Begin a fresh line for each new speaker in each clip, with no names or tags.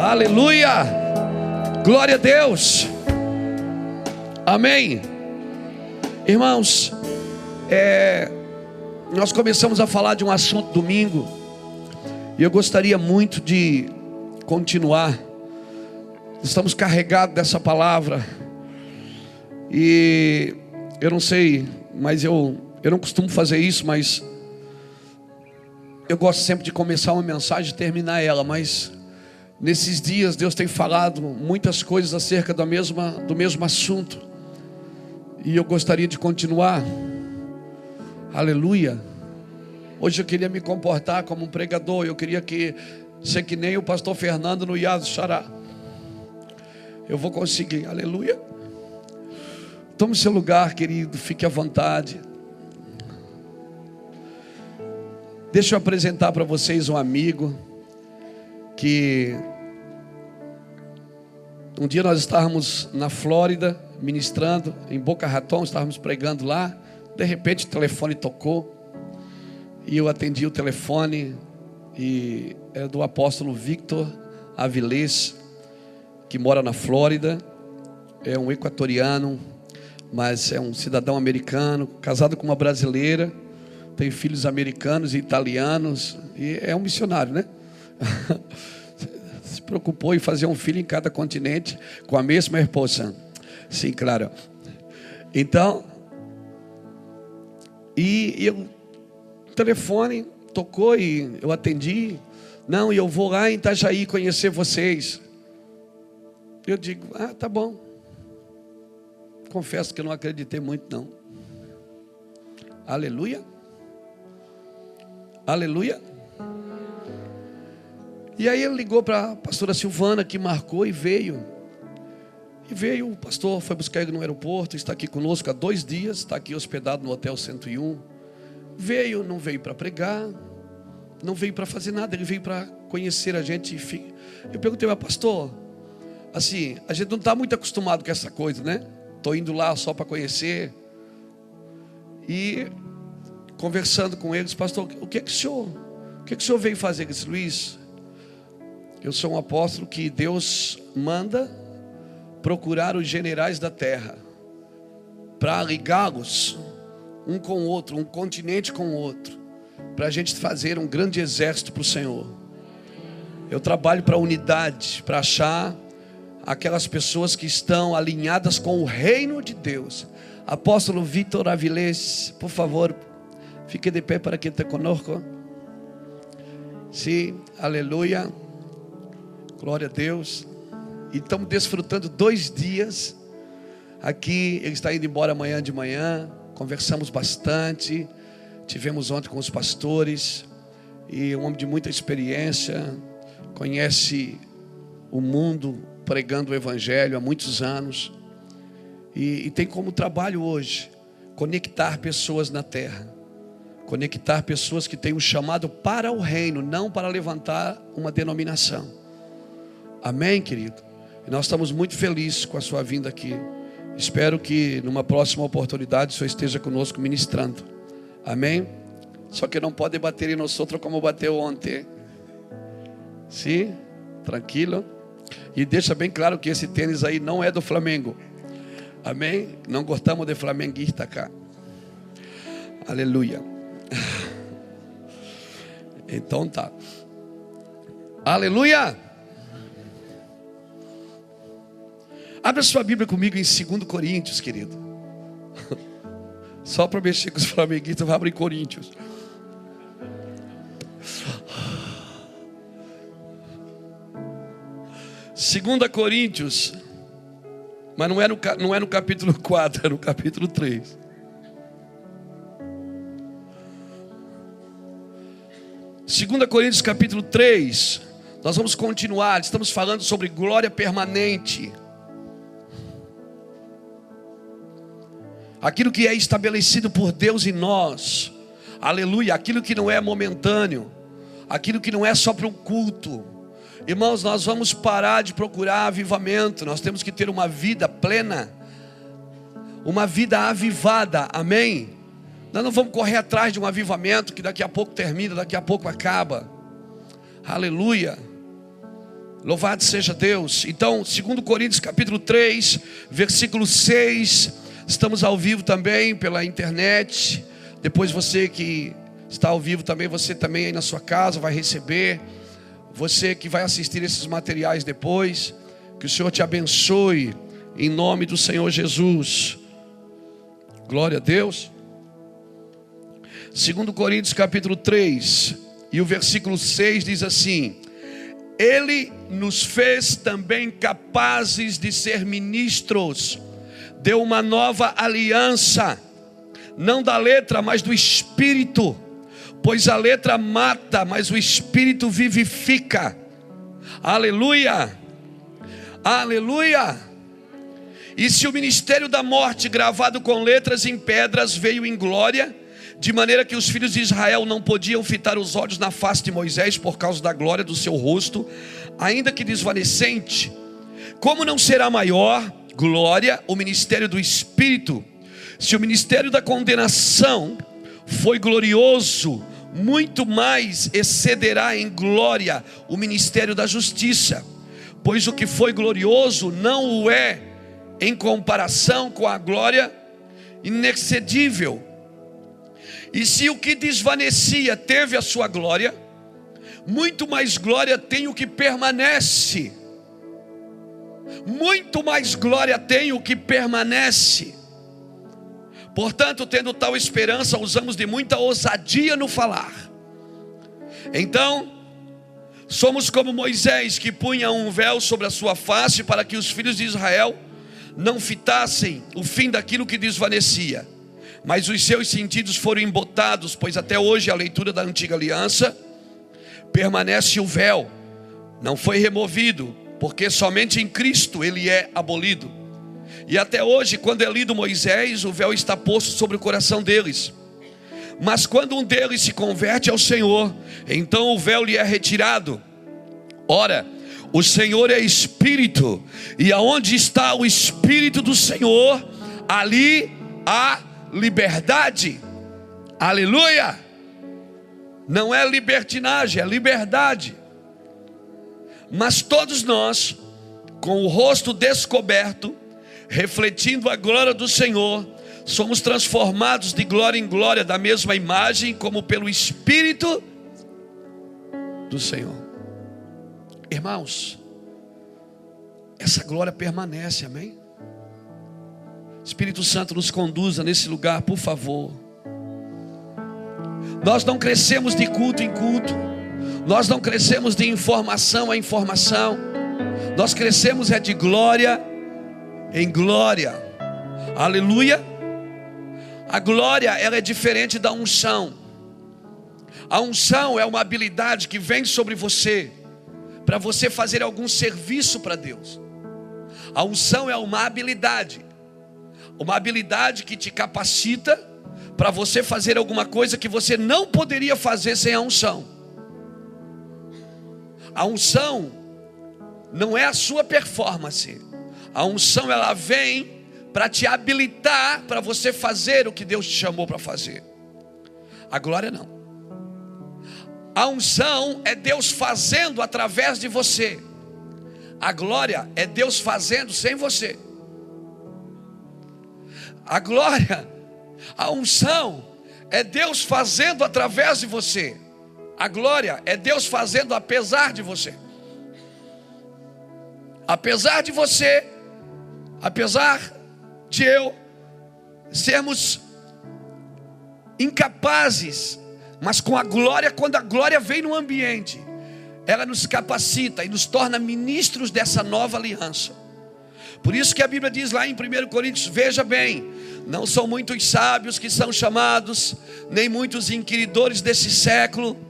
Aleluia! Glória a Deus! Amém! Irmãos, é, nós começamos a falar de um assunto domingo, e eu gostaria muito de continuar. Estamos carregados dessa palavra, e eu não sei, mas eu, eu não costumo fazer isso, mas eu gosto sempre de começar uma mensagem e terminar ela, mas nesses dias Deus tem falado muitas coisas acerca da mesma, do mesmo assunto. E eu gostaria de continuar. Aleluia. Hoje eu queria me comportar como um pregador, eu queria que ser que nem o pastor Fernando no Yad Xará. Eu vou conseguir. Aleluia. Tome seu lugar, querido, fique à vontade. Deixa eu apresentar para vocês um amigo que um dia nós estávamos na Flórida ministrando em Boca Raton, estávamos pregando lá. De repente o telefone tocou e eu atendi o telefone e era do apóstolo Victor Avilés, que mora na Flórida. É um equatoriano, mas é um cidadão americano, casado com uma brasileira tem filhos americanos e italianos, e é um missionário, né? Preocupou em fazer um filho em cada continente com a mesma esposa. Sim, claro. Então, e, eu, telefone tocou e eu atendi. Não, eu vou lá em Itajaí conhecer vocês. Eu digo, ah, tá bom. Confesso que eu não acreditei muito, não. Aleluia. Aleluia. E aí ele ligou para a pastora Silvana, que marcou e veio. E veio, o pastor foi buscar ele no aeroporto, está aqui conosco há dois dias, está aqui hospedado no Hotel 101. Veio, não veio para pregar, não veio para fazer nada, ele veio para conhecer a gente. Eu perguntei, mas pastor, assim, a gente não está muito acostumado com essa coisa, né? Estou indo lá só para conhecer. E conversando com eles, pastor, o que é que o senhor, o que é que o senhor veio fazer? Ele disse, Luiz, eu sou um apóstolo que Deus manda procurar os generais da terra para ligá-los um com o outro, um continente com o outro, para a gente fazer um grande exército para o Senhor. Eu trabalho para a unidade, para achar aquelas pessoas que estão alinhadas com o reino de Deus. Apóstolo Vitor Avilés, por favor, Fique de pé para quem te conosco. Sim, aleluia. Glória a Deus. E estamos desfrutando dois dias aqui. Ele está indo embora amanhã de manhã. Conversamos bastante. Tivemos ontem com os pastores. E um homem de muita experiência. Conhece o mundo pregando o Evangelho há muitos anos. E, e tem como trabalho hoje conectar pessoas na terra Conectar pessoas que têm um chamado para o reino, não para levantar uma denominação. Amém, querido? Nós estamos muito felizes com a sua vinda aqui. Espero que numa próxima oportunidade o Senhor esteja conosco ministrando. Amém? Só que não pode bater em nós outros como bateu ontem. Sim? Tranquilo? E deixa bem claro que esse tênis aí não é do Flamengo. Amém? Não gostamos de flamenguista cá. Aleluia. Então tá. Aleluia! Abra sua Bíblia comigo em 2 Coríntios, querido. Só para mexer com os flamenguistas, vai abrir Coríntios. Segunda Coríntios, mas não é, no, não é no capítulo 4, é no capítulo 3. 2 Coríntios capítulo 3, nós vamos continuar, estamos falando sobre glória permanente. Aquilo que é estabelecido por Deus em nós, aleluia, aquilo que não é momentâneo, aquilo que não é só para um culto. Irmãos, nós vamos parar de procurar avivamento, nós temos que ter uma vida plena, uma vida avivada, amém? Nós não vamos correr atrás de um avivamento que daqui a pouco termina, daqui a pouco acaba. Aleluia. Louvado seja Deus. Então, 2 Coríntios capítulo 3, versículo 6. Estamos ao vivo também pela internet. Depois você que está ao vivo também, você também aí na sua casa vai receber. Você que vai assistir esses materiais depois, que o Senhor te abençoe em nome do Senhor Jesus. Glória a Deus. 2 Coríntios capítulo 3, e o versículo 6 diz assim: Ele nos fez também capazes de ser ministros, deu uma nova aliança, não da letra, mas do espírito, pois a letra mata, mas o espírito vivifica. Aleluia! Aleluia! E se o ministério da morte, gravado com letras em pedras, veio em glória, de maneira que os filhos de Israel não podiam fitar os olhos na face de Moisés por causa da glória do seu rosto, ainda que desvanecente. Como não será maior glória o ministério do Espírito? Se o ministério da condenação foi glorioso, muito mais excederá em glória o ministério da justiça, pois o que foi glorioso não o é em comparação com a glória inexcedível e se o que desvanecia teve a sua glória, muito mais glória tem o que permanece. Muito mais glória tem o que permanece. Portanto, tendo tal esperança, usamos de muita ousadia no falar. Então, somos como Moisés, que punha um véu sobre a sua face para que os filhos de Israel não fitassem o fim daquilo que desvanecia mas os seus sentidos foram embotados, pois até hoje a leitura da antiga aliança permanece o véu, não foi removido, porque somente em Cristo ele é abolido. E até hoje, quando é lido Moisés, o véu está posto sobre o coração deles. Mas quando um deles se converte ao Senhor, então o véu lhe é retirado. Ora, o Senhor é Espírito, e aonde está o Espírito do Senhor, ali há liberdade. Aleluia! Não é libertinagem, é liberdade. Mas todos nós, com o rosto descoberto, refletindo a glória do Senhor, somos transformados de glória em glória da mesma imagem, como pelo Espírito do Senhor. Irmãos, essa glória permanece, amém? Espírito Santo nos conduza nesse lugar, por favor. Nós não crescemos de culto em culto, nós não crescemos de informação a informação, nós crescemos é de glória em glória, aleluia. A glória ela é diferente da unção. A unção é uma habilidade que vem sobre você para você fazer algum serviço para Deus. A unção é uma habilidade uma habilidade que te capacita para você fazer alguma coisa que você não poderia fazer sem a unção. A unção não é a sua performance. A unção ela vem para te habilitar para você fazer o que Deus te chamou para fazer. A glória não. A unção é Deus fazendo através de você. A glória é Deus fazendo sem você. A glória, a unção é Deus fazendo através de você. A glória é Deus fazendo apesar de você. Apesar de você, apesar de eu sermos incapazes, mas com a glória, quando a glória vem no ambiente, ela nos capacita e nos torna ministros dessa nova aliança. Por isso que a Bíblia diz lá em 1 Coríntios: veja bem, não são muitos sábios que são chamados, nem muitos inquiridores desse século.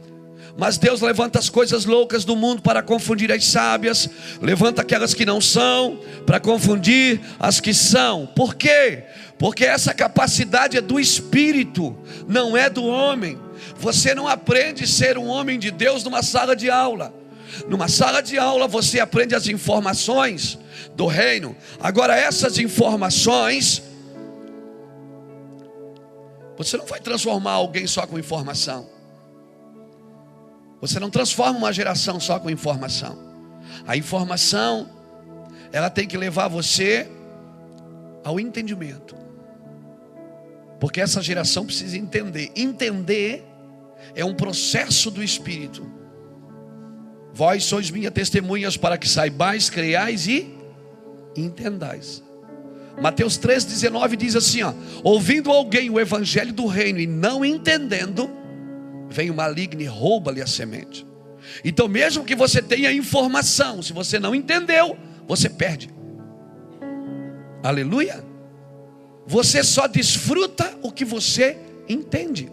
Mas Deus levanta as coisas loucas do mundo para confundir as sábias, levanta aquelas que não são para confundir as que são. Por quê? Porque essa capacidade é do espírito, não é do homem. Você não aprende a ser um homem de Deus numa sala de aula. Numa sala de aula você aprende as informações do reino. Agora essas informações você não vai transformar alguém só com informação. Você não transforma uma geração só com informação. A informação, ela tem que levar você ao entendimento. Porque essa geração precisa entender. Entender é um processo do Espírito. Vós sois minhas testemunhas para que saibais, creiais e entendais. Mateus 3,19 diz assim: ó, ouvindo alguém o evangelho do reino e não entendendo, vem o maligno e rouba-lhe a semente. Então, mesmo que você tenha informação, se você não entendeu, você perde. Aleluia. Você só desfruta o que você entende.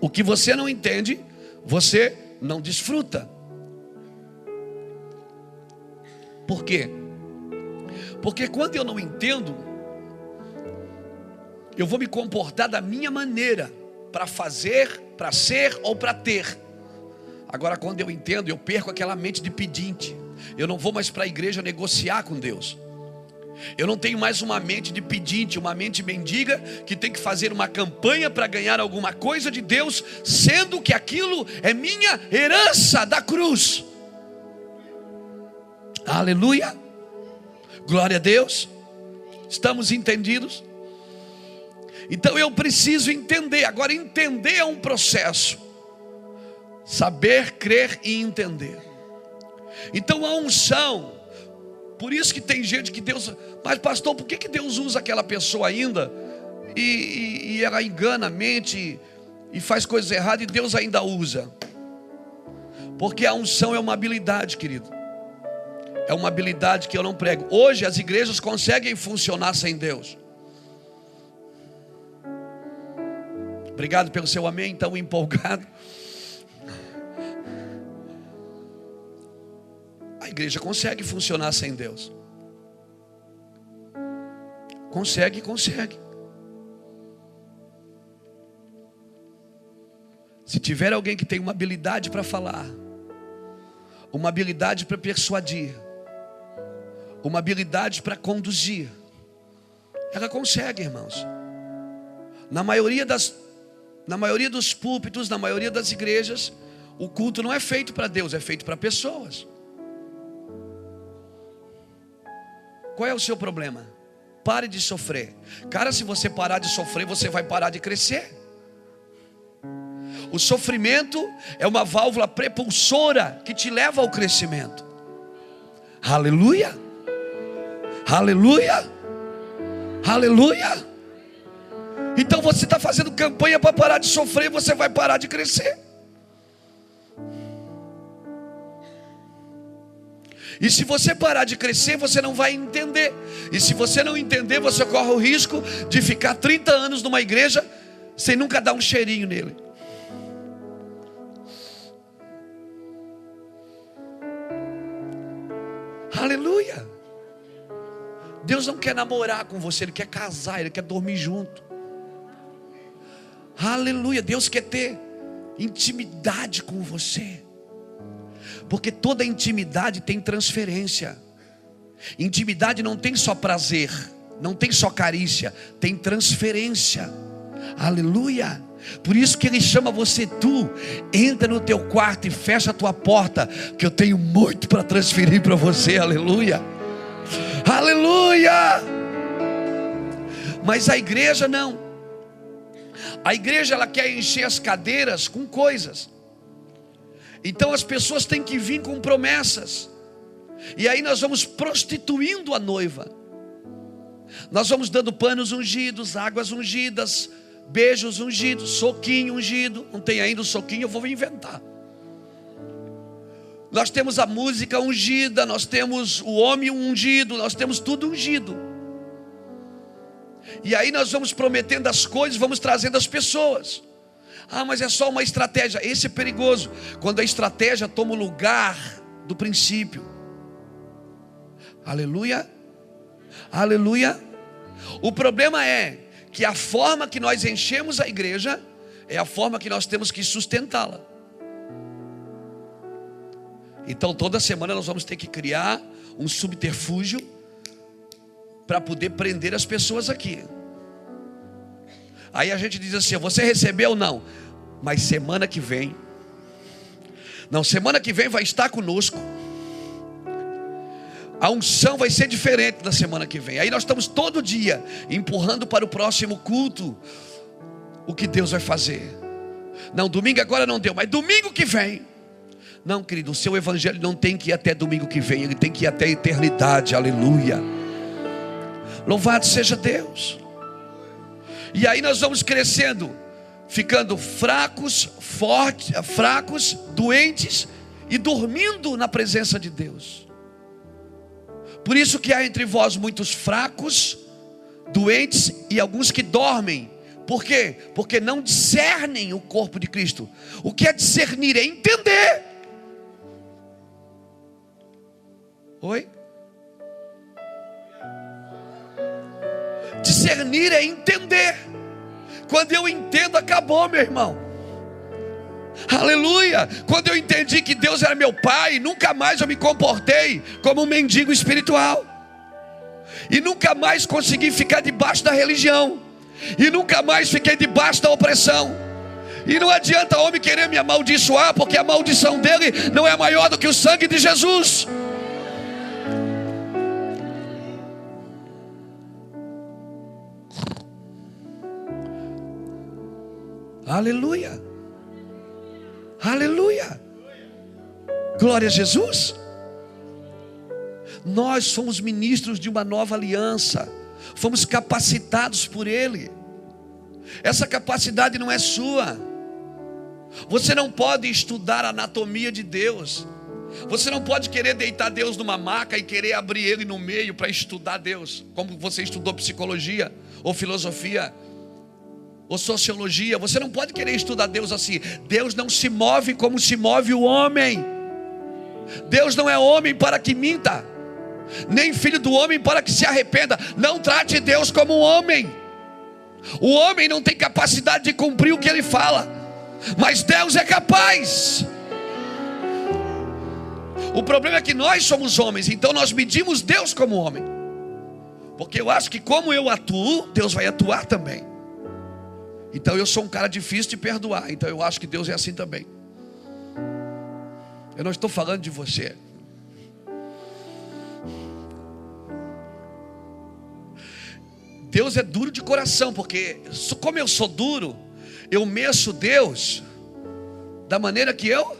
O que você não entende, você não desfruta. Por quê? Porque quando eu não entendo, eu vou me comportar da minha maneira para fazer, para ser ou para ter. Agora, quando eu entendo, eu perco aquela mente de pedinte. Eu não vou mais para a igreja negociar com Deus. Eu não tenho mais uma mente de pedinte, uma mente mendiga que tem que fazer uma campanha para ganhar alguma coisa de Deus, sendo que aquilo é minha herança da cruz. Aleluia. Glória a Deus. Estamos entendidos? Então eu preciso entender. Agora, entender é um processo. Saber, crer e entender. Então a unção, por isso que tem gente que Deus, mas pastor, por que, que Deus usa aquela pessoa ainda e, e, e ela engana a mente e faz coisas erradas e Deus ainda usa? Porque a unção é uma habilidade, querido. É uma habilidade que eu não prego. Hoje as igrejas conseguem funcionar sem Deus. Obrigado pelo seu amém, tão empolgado. A igreja consegue funcionar sem Deus. Consegue, consegue. Se tiver alguém que tem uma habilidade para falar, uma habilidade para persuadir, uma habilidade para conduzir, ela consegue, irmãos. Na maioria das na maioria dos púlpitos, na maioria das igrejas, o culto não é feito para Deus, é feito para pessoas. Qual é o seu problema? Pare de sofrer. Cara, se você parar de sofrer, você vai parar de crescer. O sofrimento é uma válvula prepulsora que te leva ao crescimento. Aleluia! Aleluia! Aleluia! Então você está fazendo campanha para parar de sofrer, você vai parar de crescer. E se você parar de crescer, você não vai entender. E se você não entender, você corre o risco de ficar 30 anos numa igreja sem nunca dar um cheirinho nele. Aleluia. Deus não quer namorar com você, Ele quer casar, Ele quer dormir junto. Aleluia. Deus quer ter intimidade com você. Porque toda intimidade tem transferência. Intimidade não tem só prazer, não tem só carícia, tem transferência. Aleluia. Por isso que ele chama você tu, entra no teu quarto e fecha a tua porta, que eu tenho muito para transferir para você. Aleluia. Aleluia. Mas a igreja não. A igreja ela quer encher as cadeiras com coisas. Então as pessoas têm que vir com promessas. E aí nós vamos prostituindo a noiva. Nós vamos dando panos ungidos, águas ungidas, beijos ungidos, soquinho ungido. Não tem ainda o soquinho, eu vou inventar. Nós temos a música ungida, nós temos o homem ungido, nós temos tudo ungido. E aí nós vamos prometendo as coisas, vamos trazendo as pessoas. Ah, mas é só uma estratégia. Esse é perigoso. Quando a estratégia toma o lugar do princípio. Aleluia. Aleluia. O problema é que a forma que nós enchemos a igreja é a forma que nós temos que sustentá-la. Então toda semana nós vamos ter que criar um subterfúgio para poder prender as pessoas aqui. Aí a gente diz assim: você recebeu? Não, mas semana que vem, não, semana que vem vai estar conosco. A unção vai ser diferente na semana que vem. Aí nós estamos todo dia empurrando para o próximo culto o que Deus vai fazer. Não, domingo agora não deu, mas domingo que vem. Não, querido, o seu evangelho não tem que ir até domingo que vem, ele tem que ir até a eternidade. Aleluia. Louvado seja Deus. E aí nós vamos crescendo, ficando fracos, fortes, fracos, doentes e dormindo na presença de Deus. Por isso que há entre vós muitos fracos, doentes e alguns que dormem. Por quê? Porque não discernem o corpo de Cristo. O que é discernir? É entender. Oi? Discernir é entender. Quando eu entendo, acabou, meu irmão. Aleluia! Quando eu entendi que Deus era meu pai, nunca mais eu me comportei como um mendigo espiritual. E nunca mais consegui ficar debaixo da religião. E nunca mais fiquei debaixo da opressão. E não adianta homem querer me amaldiçoar, porque a maldição dele não é maior do que o sangue de Jesus. Aleluia. Aleluia. Glória a Jesus. Nós somos ministros de uma nova aliança. Fomos capacitados por Ele. Essa capacidade não é sua. Você não pode estudar a anatomia de Deus. Você não pode querer deitar Deus numa maca e querer abrir ele no meio para estudar Deus, como você estudou psicologia ou filosofia ou sociologia. Você não pode querer estudar Deus assim. Deus não se move como se move o homem. Deus não é homem para que minta, nem filho do homem para que se arrependa. Não trate Deus como um homem. O homem não tem capacidade de cumprir o que ele fala, mas Deus é capaz. O problema é que nós somos homens, então nós medimos Deus como homem. Porque eu acho que como eu atuo, Deus vai atuar também. Então eu sou um cara difícil de perdoar. Então eu acho que Deus é assim também. Eu não estou falando de você. Deus é duro de coração, porque como eu sou duro, eu meço Deus da maneira que eu.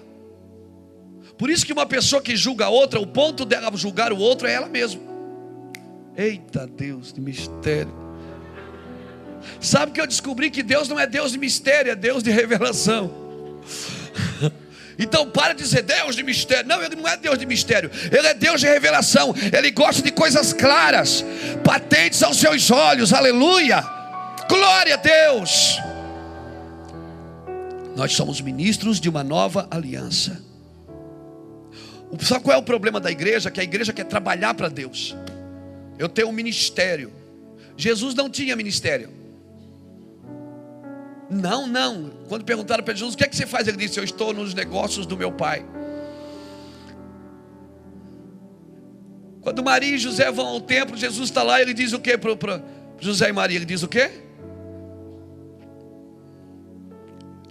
Por isso que uma pessoa que julga a outra, o ponto dela julgar o outro é ela mesma. Eita Deus, de mistério. Sabe que eu descobri que Deus não é Deus de mistério, é Deus de revelação. Então para de dizer Deus de mistério. Não, ele não é Deus de mistério. Ele é Deus de revelação. Ele gosta de coisas claras, patentes aos seus olhos. Aleluia. Glória a Deus. Nós somos ministros de uma nova aliança. Sabe qual é o problema da igreja? Que a igreja quer trabalhar para Deus. Eu tenho um ministério. Jesus não tinha ministério. Não, não. Quando perguntaram para Jesus, o que é que você faz? Ele disse: Eu estou nos negócios do meu pai. Quando Maria e José vão ao templo, Jesus está lá, ele diz o que para José e Maria? Ele diz o quê?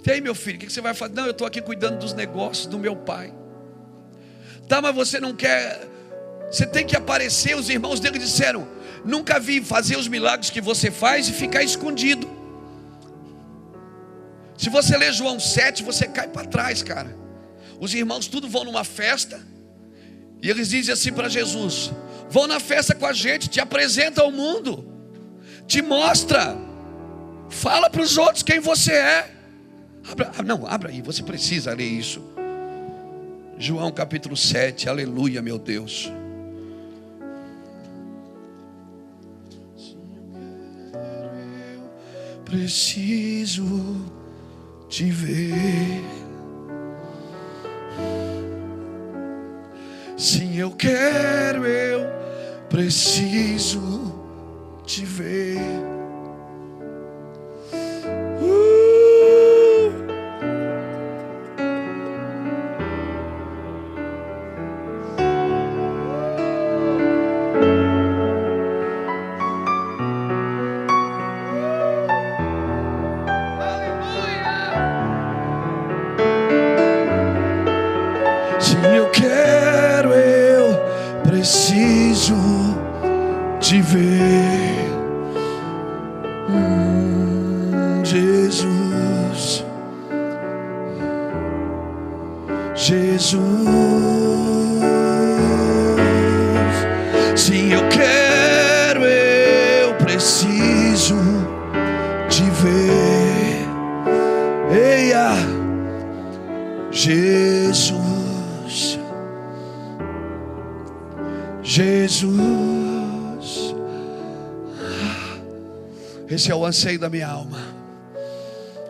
E aí, meu filho, o que você vai fazer? Não, eu estou aqui cuidando dos negócios do meu pai. Tá, mas você não quer. Você tem que aparecer. Os irmãos dele disseram: Nunca vi fazer os milagres que você faz e ficar escondido. Se você ler João 7, você cai para trás, cara. Os irmãos tudo vão numa festa e eles dizem assim para Jesus: Vão na festa com a gente, te apresenta ao mundo, te mostra, fala para os outros quem você é. Abra, ah, não, abra aí, você precisa ler isso. João capítulo 7, aleluia, meu Deus. Preciso te ver. Sim, eu quero, eu preciso te ver. Anseio da minha alma.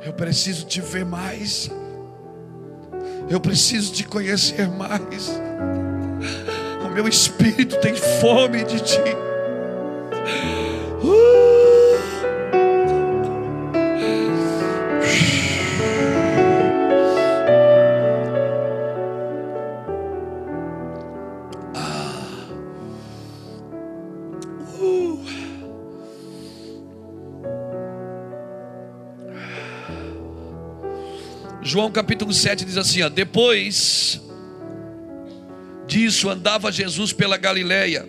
Eu preciso te ver mais. Eu preciso te conhecer mais. O meu espírito tem fome de ti. João capítulo 7 diz assim: ó, Depois disso andava Jesus pela Galileia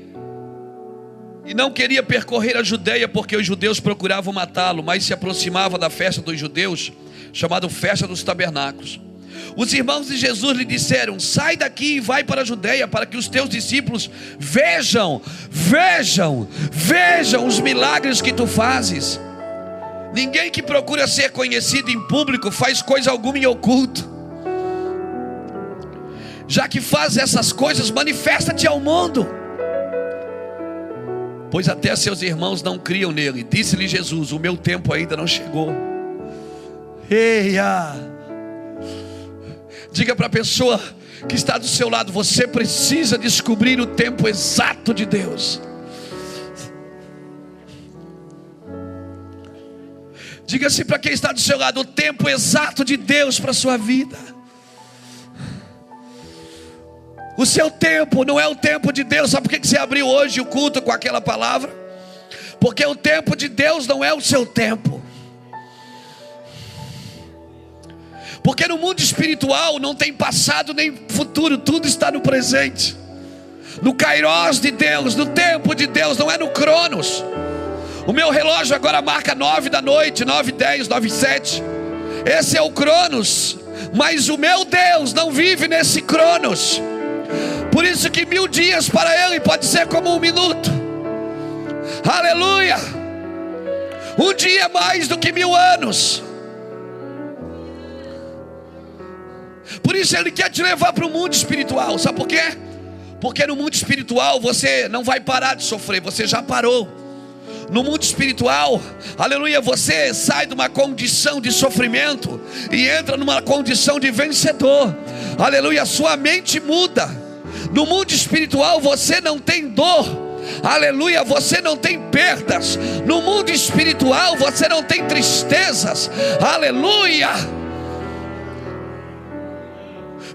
e não queria percorrer a Judéia porque os judeus procuravam matá-lo, mas se aproximava da festa dos judeus, chamada Festa dos Tabernáculos. Os irmãos de Jesus lhe disseram: Sai daqui e vai para a Judéia, para que os teus discípulos vejam, vejam, vejam os milagres que tu fazes. Ninguém que procura ser conhecido em público faz coisa alguma em oculto. Já que faz essas coisas, manifesta-te ao mundo. Pois até seus irmãos não criam nele. Disse-lhe Jesus: O meu tempo ainda não chegou. Eia! Diga para a pessoa que está do seu lado: Você precisa descobrir o tempo exato de Deus. Diga-se para quem está do seu lado: o tempo exato de Deus para a sua vida. O seu tempo não é o tempo de Deus. Sabe por que você abriu hoje o culto com aquela palavra? Porque o tempo de Deus não é o seu tempo. Porque no mundo espiritual não tem passado nem futuro, tudo está no presente. No Kairos de Deus, no tempo de Deus, não é no Cronos. O meu relógio agora marca nove da noite, nove dez, nove sete. Esse é o Cronos. Mas o meu Deus não vive nesse Cronos. Por isso que mil dias para Ele pode ser como um minuto. Aleluia! Um dia é mais do que mil anos. Por isso Ele quer te levar para o mundo espiritual. Sabe por quê? Porque no mundo espiritual você não vai parar de sofrer, você já parou. No mundo espiritual, aleluia, você sai de uma condição de sofrimento e entra numa condição de vencedor. Aleluia, sua mente muda. No mundo espiritual você não tem dor. Aleluia, você não tem perdas. No mundo espiritual você não tem tristezas. Aleluia.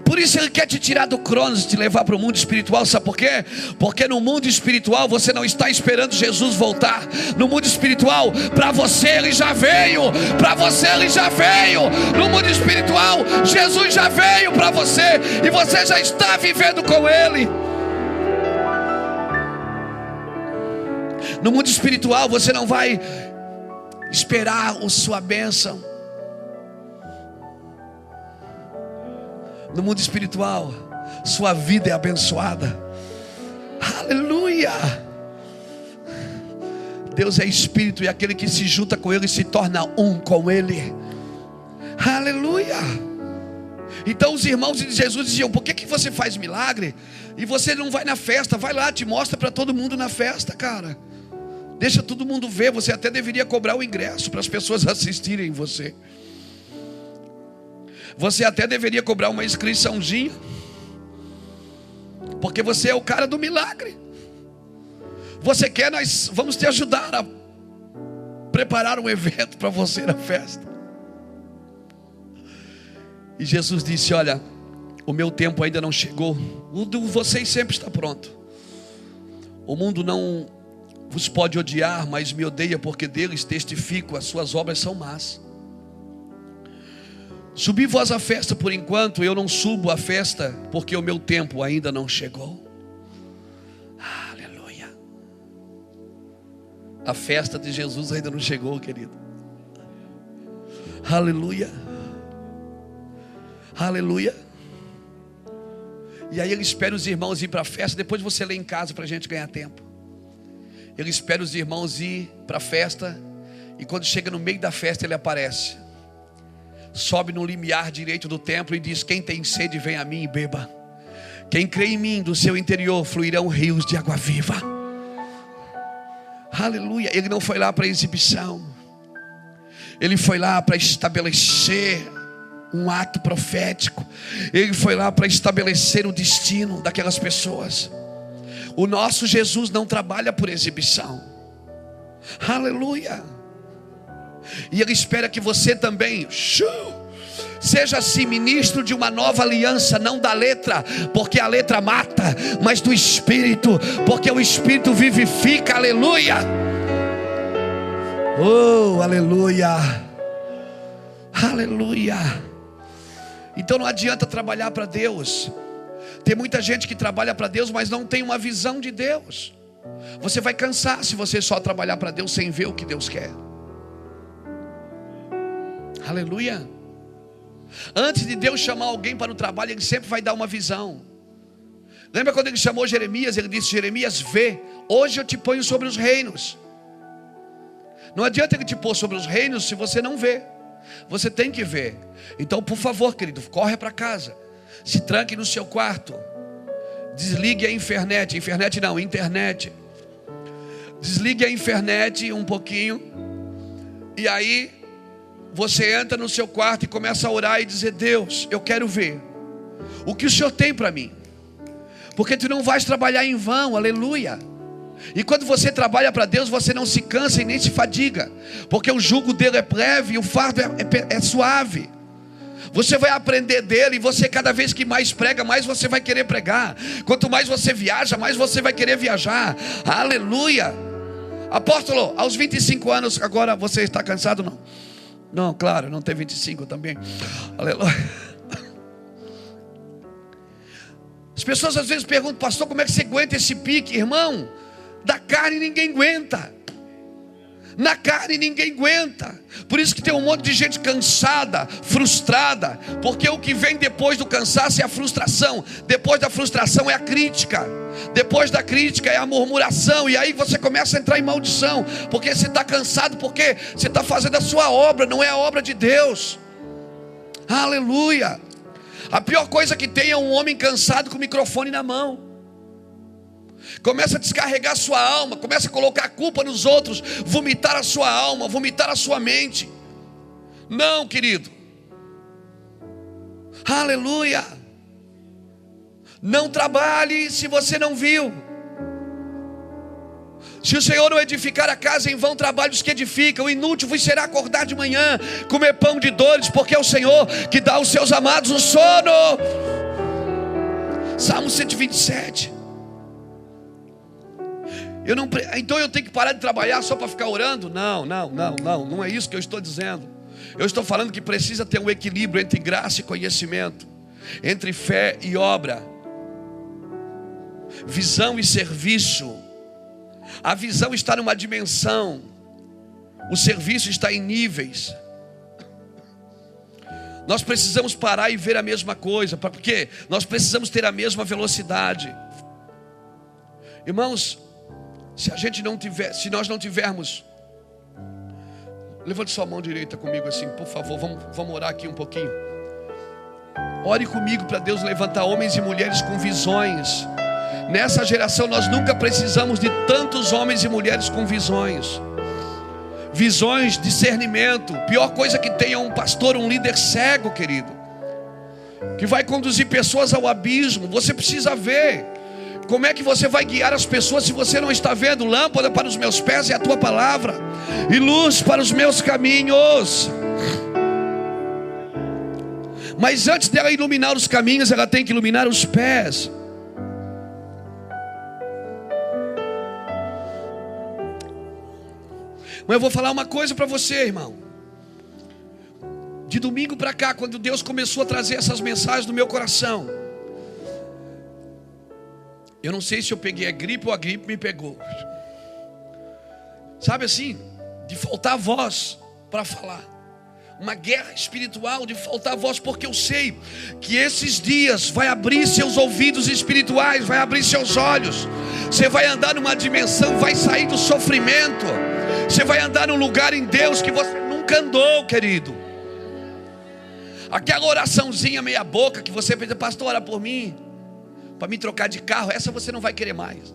Por isso ele quer te tirar do Cronos, te levar para o mundo espiritual. Sabe por quê? Porque no mundo espiritual você não está esperando Jesus voltar. No mundo espiritual, para você ele já veio. Para você ele já veio. No mundo espiritual, Jesus já veio para você e você já está vivendo com ele. No mundo espiritual você não vai esperar a sua bênção. No mundo espiritual, sua vida é abençoada. Aleluia! Deus é espírito e aquele que se junta com Ele se torna um com Ele. Aleluia! Então os irmãos de Jesus diziam: Por que, que você faz milagre e você não vai na festa? Vai lá, te mostra para todo mundo na festa, cara. Deixa todo mundo ver. Você até deveria cobrar o ingresso para as pessoas assistirem você. Você até deveria cobrar uma inscriçãozinha. Porque você é o cara do milagre. Você quer, nós vamos te ajudar a preparar um evento para você na festa. E Jesus disse: Olha, o meu tempo ainda não chegou. O de vocês sempre está pronto. O mundo não vos pode odiar, mas me odeia porque deles testifico, as suas obras são más. Subi vós à festa por enquanto, eu não subo à festa, porque o meu tempo ainda não chegou. Aleluia. A festa de Jesus ainda não chegou, querido. Aleluia. Aleluia. E aí ele espera os irmãos ir para a festa. Depois você lê em casa para a gente ganhar tempo. Ele espera os irmãos ir para a festa. E quando chega no meio da festa, ele aparece. Sobe no limiar direito do templo e diz: Quem tem sede, vem a mim e beba. Quem crê em mim, do seu interior fluirão rios de água viva. Aleluia. Ele não foi lá para exibição. Ele foi lá para estabelecer um ato profético. Ele foi lá para estabelecer o destino daquelas pessoas. O nosso Jesus não trabalha por exibição. Aleluia. E Ele espera que você também. Seja assim ministro de uma nova aliança, não da letra, porque a letra mata, mas do Espírito, porque o Espírito vivifica, aleluia. Oh, aleluia, aleluia. Então não adianta trabalhar para Deus. Tem muita gente que trabalha para Deus, mas não tem uma visão de Deus. Você vai cansar se você só trabalhar para Deus sem ver o que Deus quer. Aleluia. Antes de Deus chamar alguém para o trabalho, Ele sempre vai dar uma visão. Lembra quando Ele chamou Jeremias? Ele disse: Jeremias, vê, hoje eu te ponho sobre os reinos. Não adianta Ele te pôr sobre os reinos se você não vê. Você tem que ver. Então, por favor, querido, corre para casa. Se tranque no seu quarto. Desligue a internet. Internet não, internet. Desligue a internet um pouquinho. E aí você entra no seu quarto e começa a orar e dizer: Deus, eu quero ver o que o Senhor tem para mim, porque tu não vais trabalhar em vão, aleluia. E quando você trabalha para Deus, você não se cansa e nem se fadiga, porque o jugo dele é breve e o fardo é, é, é suave. Você vai aprender dele, e você cada vez que mais prega, mais você vai querer pregar. Quanto mais você viaja, mais você vai querer viajar. Aleluia. Apóstolo, aos 25 anos, agora você está cansado? Não. Não, claro, não tem 25 também. Aleluia. As pessoas às vezes perguntam, pastor, como é que você aguenta esse pique? Irmão, da carne ninguém aguenta. Na carne ninguém aguenta. Por isso que tem um monte de gente cansada, frustrada, porque o que vem depois do cansaço é a frustração, depois da frustração é a crítica, depois da crítica é a murmuração, e aí você começa a entrar em maldição, porque você está cansado, porque você está fazendo a sua obra, não é a obra de Deus. Aleluia. A pior coisa que tem é um homem cansado com o microfone na mão começa a descarregar sua alma, começa a colocar a culpa nos outros, vomitar a sua alma, vomitar a sua mente. Não, querido. Aleluia. Não trabalhe se você não viu. Se o Senhor não edificar a casa, em vão trabalhos que edificam, inútil vos será acordar de manhã, comer pão de dores, porque é o Senhor que dá aos seus amados o sono. Salmo 127. Eu não, então eu tenho que parar de trabalhar só para ficar orando? Não, não, não, não, não é isso que eu estou dizendo. Eu estou falando que precisa ter um equilíbrio entre graça e conhecimento, entre fé e obra, visão e serviço. A visão está numa dimensão, o serviço está em níveis. Nós precisamos parar e ver a mesma coisa, porque nós precisamos ter a mesma velocidade. Irmãos, se a gente não tiver, se nós não tivermos, levante sua mão direita comigo assim, por favor, vamos, vamos orar aqui um pouquinho. Ore comigo para Deus levantar homens e mulheres com visões. Nessa geração nós nunca precisamos de tantos homens e mulheres com visões. Visões, discernimento. Pior coisa que tem é um pastor, um líder cego, querido, que vai conduzir pessoas ao abismo. Você precisa ver. Como é que você vai guiar as pessoas se você não está vendo? Lâmpada para os meus pés é a tua palavra, e luz para os meus caminhos. Mas antes dela iluminar os caminhos, ela tem que iluminar os pés. Mas eu vou falar uma coisa para você, irmão. De domingo para cá, quando Deus começou a trazer essas mensagens no meu coração, Eu não sei se eu peguei a gripe ou a gripe me pegou. Sabe assim, de faltar voz para falar. Uma guerra espiritual de faltar voz, porque eu sei que esses dias vai abrir seus ouvidos espirituais, vai abrir seus olhos. Você vai andar numa dimensão, vai sair do sofrimento. Você vai andar num lugar em Deus que você nunca andou, querido. Aquela oraçãozinha meia boca que você pede, pastor, ora por mim para me trocar de carro, essa você não vai querer mais.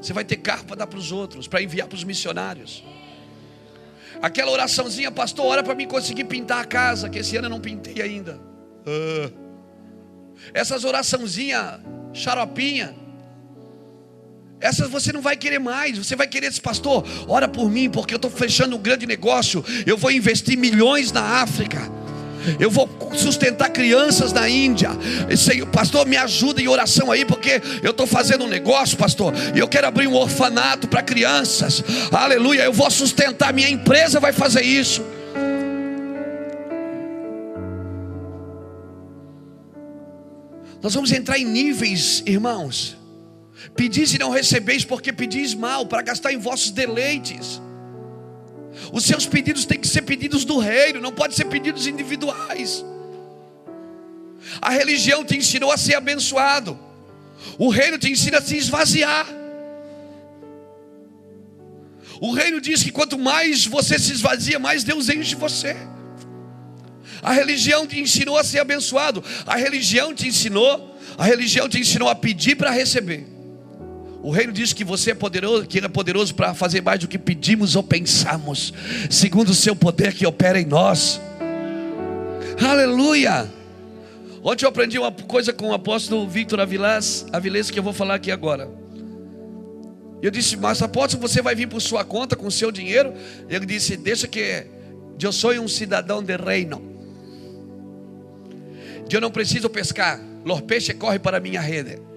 Você vai ter carro para dar para os outros, para enviar para os missionários. Aquela oraçãozinha, pastor, ora para mim conseguir pintar a casa, que esse ano eu não pintei ainda. Uh. Essas oraçãozinha, xaropinha, essas você não vai querer mais. Você vai querer esse pastor, ora por mim, porque eu estou fechando um grande negócio. Eu vou investir milhões na África. Eu vou sustentar crianças na Índia. Senhor, pastor, me ajuda em oração aí, porque eu estou fazendo um negócio, pastor, e eu quero abrir um orfanato para crianças. Aleluia, eu vou sustentar, minha empresa vai fazer isso. Nós vamos entrar em níveis, irmãos. Pedis e não recebeis, porque pedis mal, para gastar em vossos deleites. Os seus pedidos têm que ser pedidos do reino, não pode ser pedidos individuais. A religião te ensinou a ser abençoado. O reino te ensina a se esvaziar. O reino diz que quanto mais você se esvazia, mais Deus enche você. A religião te ensinou a ser abençoado. A religião te ensinou, a religião te ensinou a pedir para receber. O reino diz que você é poderoso, que ele é poderoso para fazer mais do que pedimos ou pensamos, segundo o seu poder que opera em nós. Aleluia! Ontem eu aprendi uma coisa com o apóstolo Victor Avilés, Avilés que eu vou falar aqui agora. Eu disse, mas apóstolo, você vai vir por sua conta com o seu dinheiro? Ele disse, deixa que eu sou um cidadão de reino. Eu não preciso pescar, los peixes correm para a minha rede.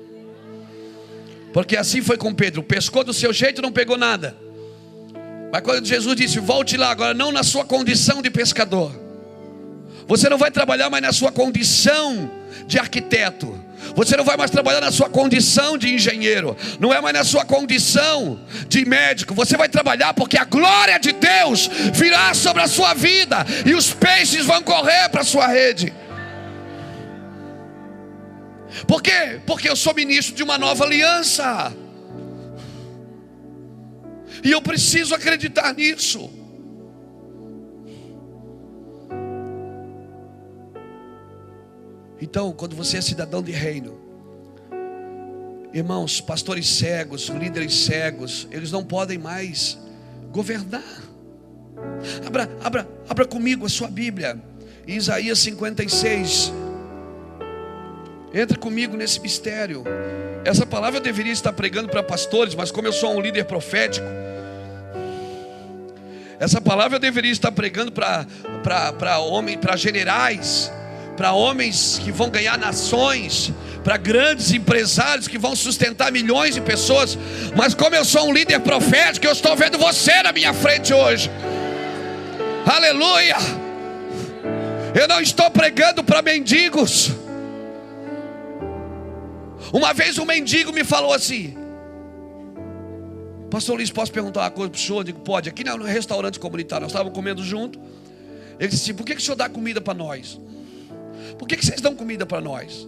Porque assim foi com Pedro: pescou do seu jeito, não pegou nada. Mas quando Jesus disse: volte lá, agora não na sua condição de pescador. Você não vai trabalhar mais na sua condição de arquiteto. Você não vai mais trabalhar na sua condição de engenheiro. Não é mais na sua condição de médico. Você vai trabalhar porque a glória de Deus virá sobre a sua vida. E os peixes vão correr para a sua rede. Por quê? Porque eu sou ministro de uma nova aliança. E eu preciso acreditar nisso. Então, quando você é cidadão de reino, irmãos, pastores cegos, líderes cegos, eles não podem mais governar. Abra, abra, abra comigo a sua Bíblia, Isaías 56. Entre comigo nesse mistério. Essa palavra eu deveria estar pregando para pastores, mas como eu sou um líder profético, essa palavra eu deveria estar pregando para homens, para generais, para homens que vão ganhar nações, para grandes empresários que vão sustentar milhões de pessoas. Mas como eu sou um líder profético, eu estou vendo você na minha frente hoje. Aleluia! Eu não estou pregando para mendigos. Uma vez um mendigo me falou assim: Pastor Luiz, posso perguntar uma coisa para o senhor? Eu digo, pode. Aqui no restaurante comunitário, nós estávamos comendo junto. Ele disse assim: Por que, que o senhor dá comida para nós? Por que, que vocês dão comida para nós?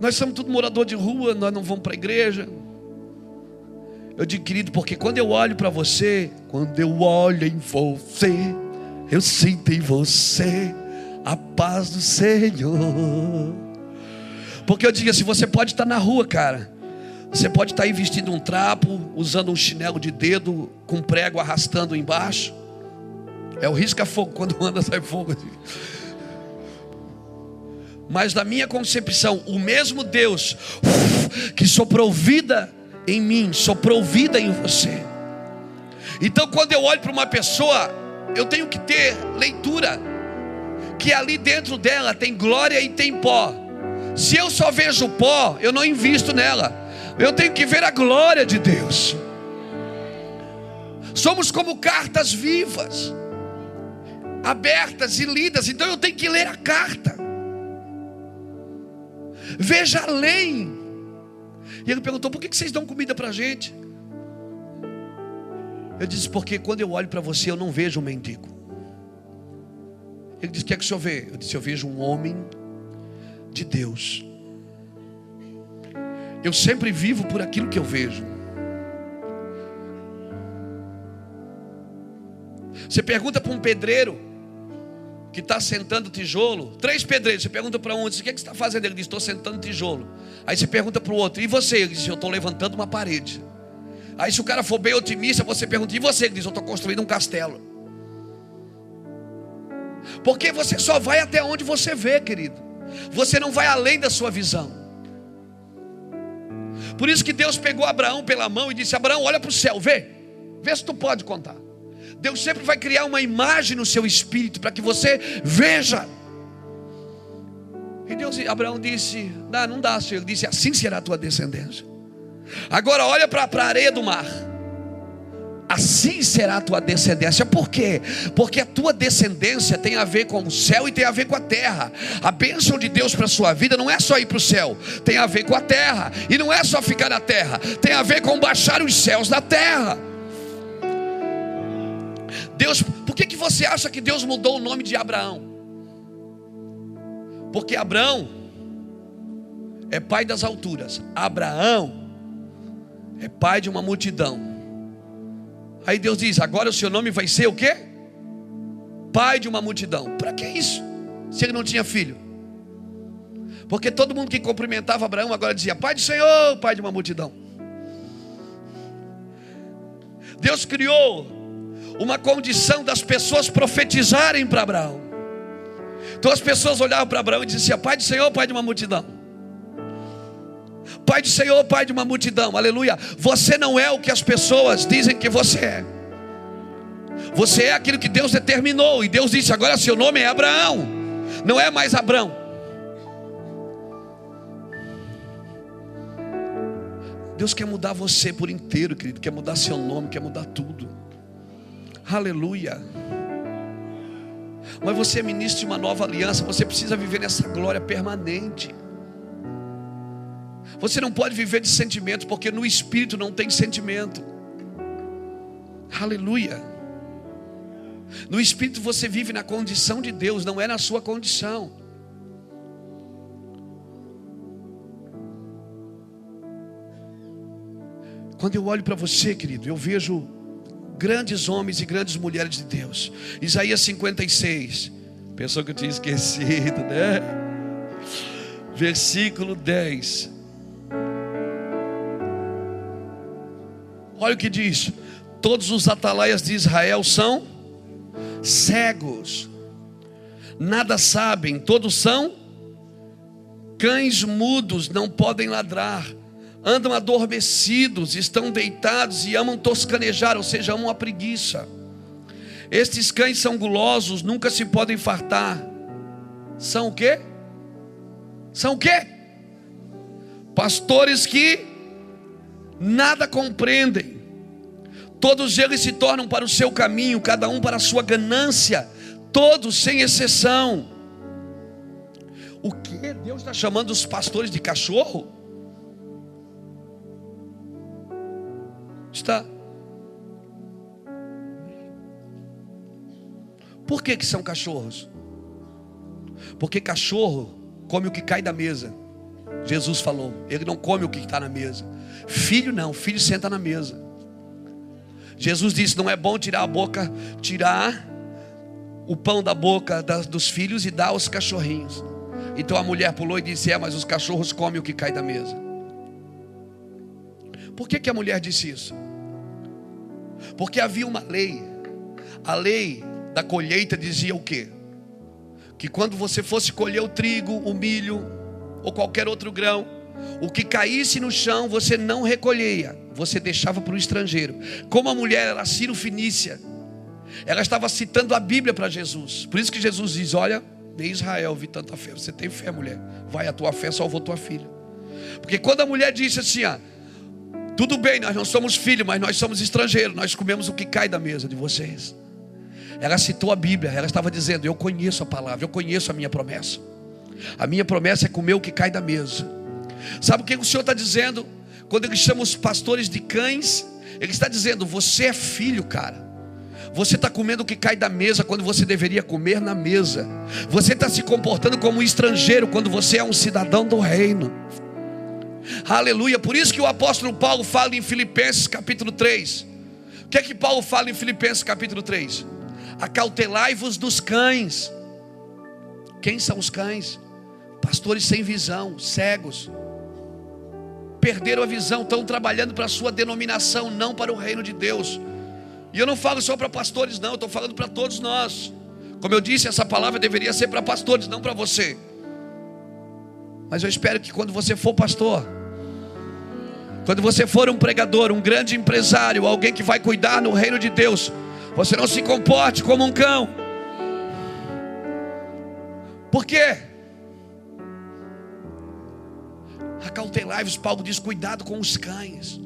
Nós somos tudo morador de rua, nós não vamos para a igreja. Eu digo, querido, porque quando eu olho para você, quando eu olho em você, eu sinto em você a paz do Senhor. Porque eu digo assim: você pode estar na rua, cara. Você pode estar aí vestindo um trapo, usando um chinelo de dedo, com prego arrastando embaixo. É o risca-fogo, quando anda sai fogo. Mas na minha concepção, o mesmo Deus que soprou vida em mim, soprou vida em você. Então, quando eu olho para uma pessoa, eu tenho que ter leitura, que ali dentro dela tem glória e tem pó. Se eu só vejo pó, eu não invisto nela. Eu tenho que ver a glória de Deus. Somos como cartas vivas, abertas e lidas. Então eu tenho que ler a carta. Veja além. E ele perguntou: por que vocês dão comida para a gente? Eu disse: porque quando eu olho para você, eu não vejo um mendigo. Ele disse: o que é que o senhor vê? Eu disse: eu vejo um homem de Deus. Eu sempre vivo por aquilo que eu vejo. Você pergunta para um pedreiro que está sentando tijolo, três pedreiros, você pergunta para um, diz, o que, é que você está fazendo? Ele diz, estou sentando tijolo. Aí você pergunta para o outro, e você? Ele diz, eu estou levantando uma parede. Aí se o cara for bem otimista, você pergunta, e você? Ele diz, eu estou construindo um castelo. Porque você só vai até onde você vê, querido. Você não vai além da sua visão. Por isso que Deus pegou Abraão pela mão e disse: Abraão, olha para o céu, vê, vê se tu pode contar. Deus sempre vai criar uma imagem no seu espírito para que você veja. E Deus, Abraão disse: Não, não dá, Senhor. Ele disse: Assim será a tua descendência. Agora olha para a areia do mar. Assim será a tua descendência. Por quê? Porque a tua descendência tem a ver com o céu e tem a ver com a terra. A bênção de Deus para a sua vida não é só ir para o céu, tem a ver com a terra. E não é só ficar na terra, tem a ver com baixar os céus da terra. Deus, por que, que você acha que Deus mudou o nome de Abraão? Porque Abraão é pai das alturas, Abraão é pai de uma multidão. Aí Deus diz: agora o seu nome vai ser o quê? Pai de uma multidão. Para que isso? Se ele não tinha filho. Porque todo mundo que cumprimentava Abraão agora dizia: Pai do Senhor, Pai de uma multidão. Deus criou uma condição das pessoas profetizarem para Abraão. Então as pessoas olhavam para Abraão e diziam: Pai do Senhor, Pai de uma multidão. Pai do Senhor, Pai de uma multidão, aleluia. Você não é o que as pessoas dizem que você é. Você é aquilo que Deus determinou. E Deus disse: agora seu nome é Abraão, não é mais Abraão. Deus quer mudar você por inteiro, querido. Quer mudar seu nome, quer mudar tudo. Aleluia. Mas você é ministro de uma nova aliança, você precisa viver nessa glória permanente. Você não pode viver de sentimento, porque no espírito não tem sentimento. Aleluia. No espírito você vive na condição de Deus, não é na sua condição. Quando eu olho para você, querido, eu vejo grandes homens e grandes mulheres de Deus. Isaías 56. Pensou que eu tinha esquecido, né? Versículo 10. Olha o que diz: Todos os atalaias de Israel são cegos, nada sabem, todos são cães mudos, não podem ladrar andam adormecidos, estão deitados e amam toscanejar, ou seja, amam a preguiça. Estes cães são gulosos, nunca se podem fartar. São o quê? São o quê? Pastores que nada compreendem. Todos eles se tornam para o seu caminho, cada um para a sua ganância, todos sem exceção. O que? Deus está chamando os pastores de cachorro? Está. Por que, que são cachorros? Porque cachorro come o que cai da mesa. Jesus falou, ele não come o que está na mesa. Filho não, filho senta na mesa. Jesus disse: não é bom tirar a boca, tirar o pão da boca dos filhos e dar aos cachorrinhos. Então a mulher pulou e disse: É, mas os cachorros comem o que cai da mesa. Por que, que a mulher disse isso? Porque havia uma lei. A lei da colheita dizia o quê? Que quando você fosse colher o trigo, o milho ou qualquer outro grão, o que caísse no chão você não recolhia, você deixava para o estrangeiro. Como a mulher era Ciro Finícia, ela estava citando a Bíblia para Jesus. Por isso que Jesus diz: Olha, em Israel vi tanta fé. Você tem fé, mulher? Vai, a tua fé salvou tua filha. Porque quando a mulher disse assim: ah, tudo bem, nós não somos filhos, mas nós somos estrangeiros. Nós comemos o que cai da mesa de vocês. Ela citou a Bíblia, ela estava dizendo: Eu conheço a palavra, eu conheço a minha promessa. A minha promessa é comer o que cai da mesa. Sabe o que o Senhor está dizendo? Quando Ele chama os pastores de cães, Ele está dizendo: Você é filho, cara. Você está comendo o que cai da mesa quando você deveria comer na mesa. Você está se comportando como um estrangeiro quando você é um cidadão do reino. Aleluia. Por isso que o apóstolo Paulo fala em Filipenses capítulo 3. O que é que Paulo fala em Filipenses capítulo 3? Acautelai-vos dos cães. Quem são os cães? Pastores sem visão, cegos. Perderam a visão, estão trabalhando para a sua denominação, não para o reino de Deus. E eu não falo só para pastores, não, eu estou falando para todos nós. Como eu disse, essa palavra deveria ser para pastores, não para você. Mas eu espero que quando você for pastor, quando você for um pregador, um grande empresário, alguém que vai cuidar no reino de Deus, você não se comporte como um cão. Por quê? Acautelai-vos, Paulo diz: cuidado com os cães.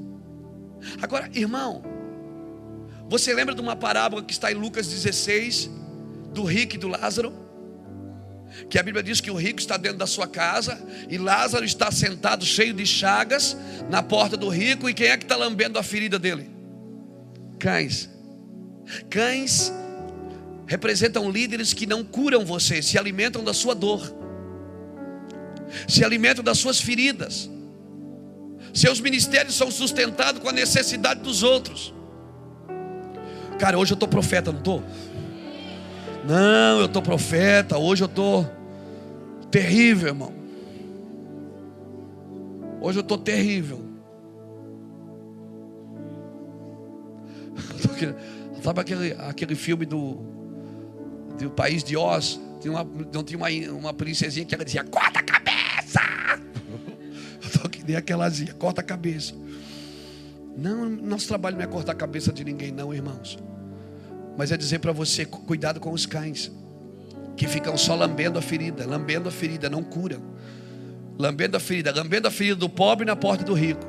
Agora, irmão, você lembra de uma parábola que está em Lucas 16, do rico e do Lázaro? Que a Bíblia diz que o rico está dentro da sua casa e Lázaro está sentado cheio de chagas na porta do rico, e quem é que está lambendo a ferida dele? Cães. Cães representam líderes que não curam você, se alimentam da sua dor, se alimentam das suas feridas. Seus ministérios são sustentados com a necessidade dos outros. Cara, hoje eu estou profeta, não estou? Não, eu estou profeta, hoje eu estou terrível, irmão. Hoje eu estou terrível. Sabe aquele, aquele filme do, do País de Oz? Tinha uma, não tinha uma, uma princesinha que ela dizia: corta a cabeça! Eu estou que nem aquelazinha, corta a cabeça. Não, nosso trabalho não é cortar a cabeça de ninguém, não, irmãos. Mas é dizer para você: cuidado com os cães, que ficam só lambendo a ferida, lambendo a ferida, não curam. Lambendo a ferida, lambendo a ferida do pobre na porta do rico.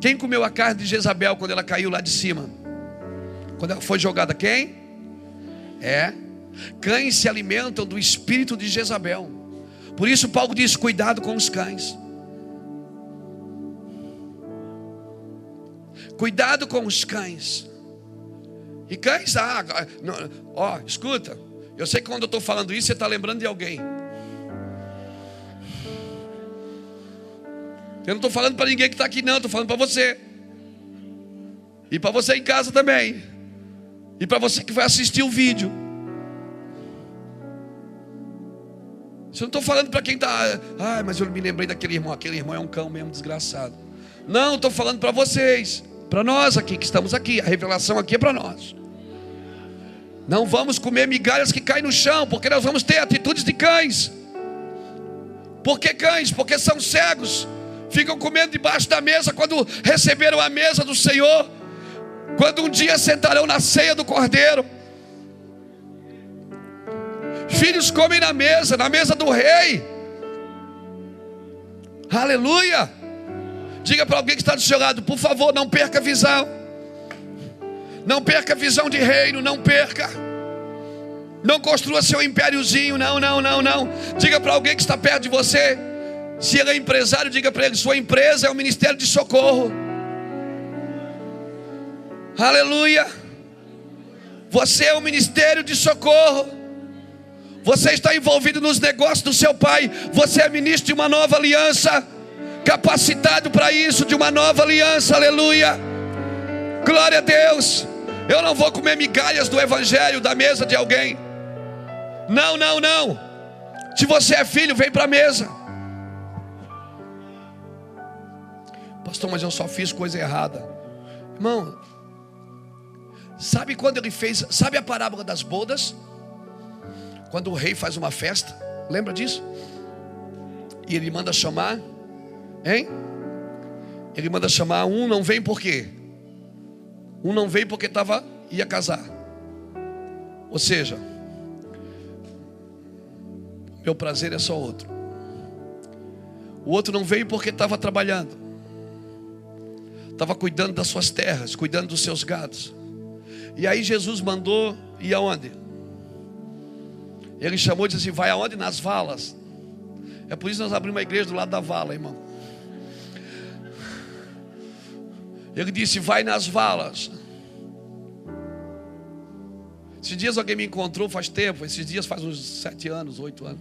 Quem comeu a carne de Jezabel quando ela caiu lá de cima? Quando ela foi jogada, quem? É. Cães se alimentam do espírito de Jezabel. Por isso Paulo diz: cuidado com os cães. Cuidado com os cães. E cães, ah, ó, escuta. Eu sei que quando eu estou falando isso, você está lembrando de alguém. Eu não estou falando para ninguém que está aqui, não, estou falando para você. E para você em casa também. E para você que vai assistir o vídeo. Eu não estou falando para quem está. Ah, mas eu me lembrei daquele irmão. Aquele irmão é um cão mesmo desgraçado. Não, estou falando para vocês. Para nós aqui que estamos aqui. A revelação aqui é para nós. Não vamos comer migalhas que caem no chão, porque nós vamos ter atitudes de cães. Por que cães? Porque são cegos. Ficam comendo debaixo da mesa quando receberam a mesa do Senhor. Quando um dia sentarão na ceia do Cordeiro. Filhos comem na mesa, na mesa do rei. Aleluia. Diga para alguém que está do seu lado, por favor, não perca a visão. Não perca a visão de reino, não perca. Não construa seu impériozinho, não, não, não, não. Diga para alguém que está perto de você. Se ele é empresário, diga para ele: sua empresa é o ministério de socorro. Aleluia. Você é o ministério de socorro. Você está envolvido nos negócios do seu pai. Você é ministro de uma nova aliança capacitado para isso, de uma nova aliança, aleluia. Glória a Deus. Eu não vou comer migalhas do Evangelho da mesa de alguém. Não, não, não. Se você é filho, vem para a mesa. Pastor, mas eu só fiz coisa errada. Irmão, sabe quando ele fez, sabe a parábola das bodas? Quando o rei faz uma festa, lembra disso? E ele manda chamar Hein? Ele manda chamar um, não vem por quê? Um não veio porque estava ia casar. Ou seja, meu prazer é só outro. O outro não veio porque estava trabalhando. Estava cuidando das suas terras, cuidando dos seus gados. E aí Jesus mandou ir aonde? Ele chamou e disse assim: Vai aonde? Nas valas. É por isso que nós abrimos uma igreja do lado da vala, irmão. Ele disse: Vai nas valas. Esses dias alguém me encontrou faz tempo, esses dias faz uns sete anos, oito anos.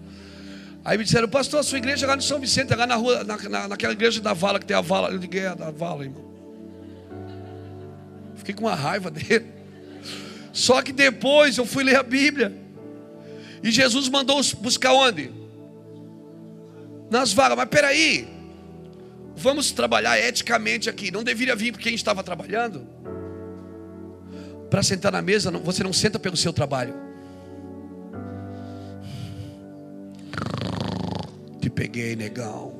Aí me disseram, pastor, a sua igreja é lá no São Vicente, é lá na rua, na, na, naquela igreja da vala, que tem a vala. Eu liguei a da vala, irmão. Fiquei com uma raiva dele. Só que depois eu fui ler a Bíblia. E Jesus mandou buscar onde? Nas valas. Mas peraí, vamos trabalhar eticamente aqui. Não deveria vir porque quem estava trabalhando? Para sentar na mesa, você não senta pelo seu trabalho. Te peguei, negão.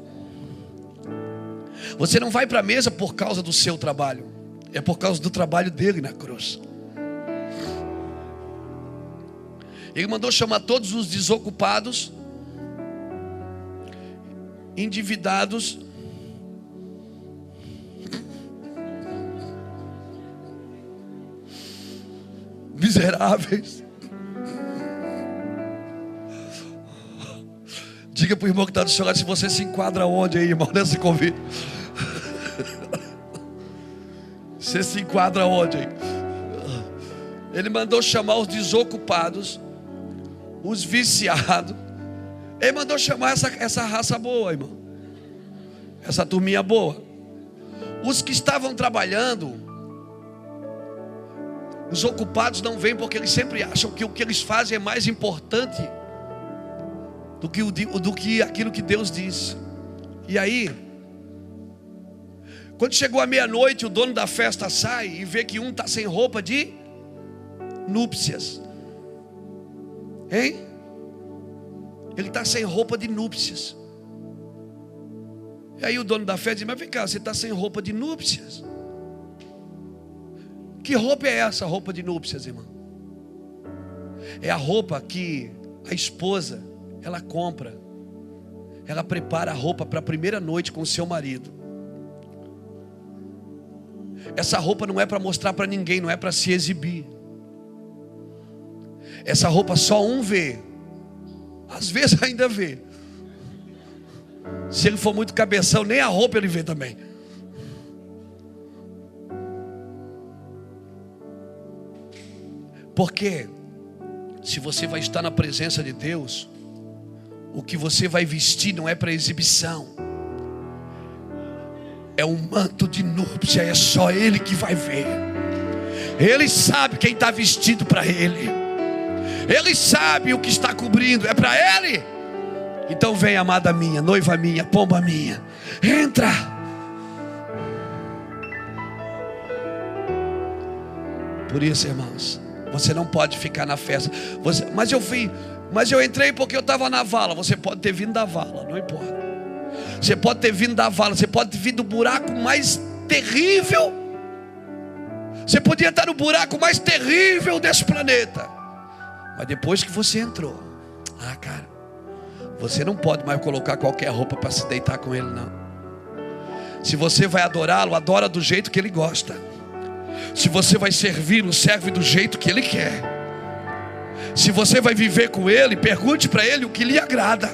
Você não vai para a mesa por causa do seu trabalho, é por causa do trabalho dele na cruz. Ele mandou chamar todos os desocupados, endividados, miseráveis. Diga para o irmão que está do seu lado se você se enquadra onde aí, irmão, nesse convite. Você se enquadra onde aí? Ele mandou chamar os desocupados, os viciados. Ele mandou chamar essa, essa raça boa, irmão. Essa turminha boa. Os que estavam trabalhando, os ocupados não vêm porque eles sempre acham que o que eles fazem é mais importante do que, o, do que aquilo que Deus diz. E aí, quando chegou a meia-noite, o dono da festa sai e vê que um está sem roupa de núpcias. Hein? Ele está sem roupa de núpcias. E aí o dono da festa diz: Mas vem cá, você está sem roupa de núpcias? Que roupa é essa, roupa de núpcias, irmão? É a roupa que a esposa ela compra, ela prepara a roupa para a primeira noite com o seu marido. Essa roupa não é para mostrar para ninguém, não é para se exibir. Essa roupa só um vê, às vezes ainda vê. Se ele for muito cabeção, nem a roupa ele vê também. Porque se você vai estar na presença de Deus, o que você vai vestir não é para exibição. É um manto de núpcia, é só Ele que vai ver. Ele sabe quem está vestido para Ele. Ele sabe o que está cobrindo, é para Ele. Então vem, amada minha, noiva minha, pomba minha, entra. Por isso, irmãos, você não pode ficar na festa. Você, mas eu fui, mas eu entrei porque eu estava na vala. Você pode ter vindo da vala, não importa. Você pode ter vindo da vala, você pode ter vindo do buraco mais terrível. Você podia estar no buraco mais terrível desse planeta. Mas depois que você entrou, ah, cara, você não pode mais colocar qualquer roupa para se deitar com ele, não. Se você vai adorá-lo, adora do jeito que ele gosta. Se você vai servi-lo, serve do jeito que Ele quer. Se você vai viver com Ele, pergunte para Ele o que lhe agrada.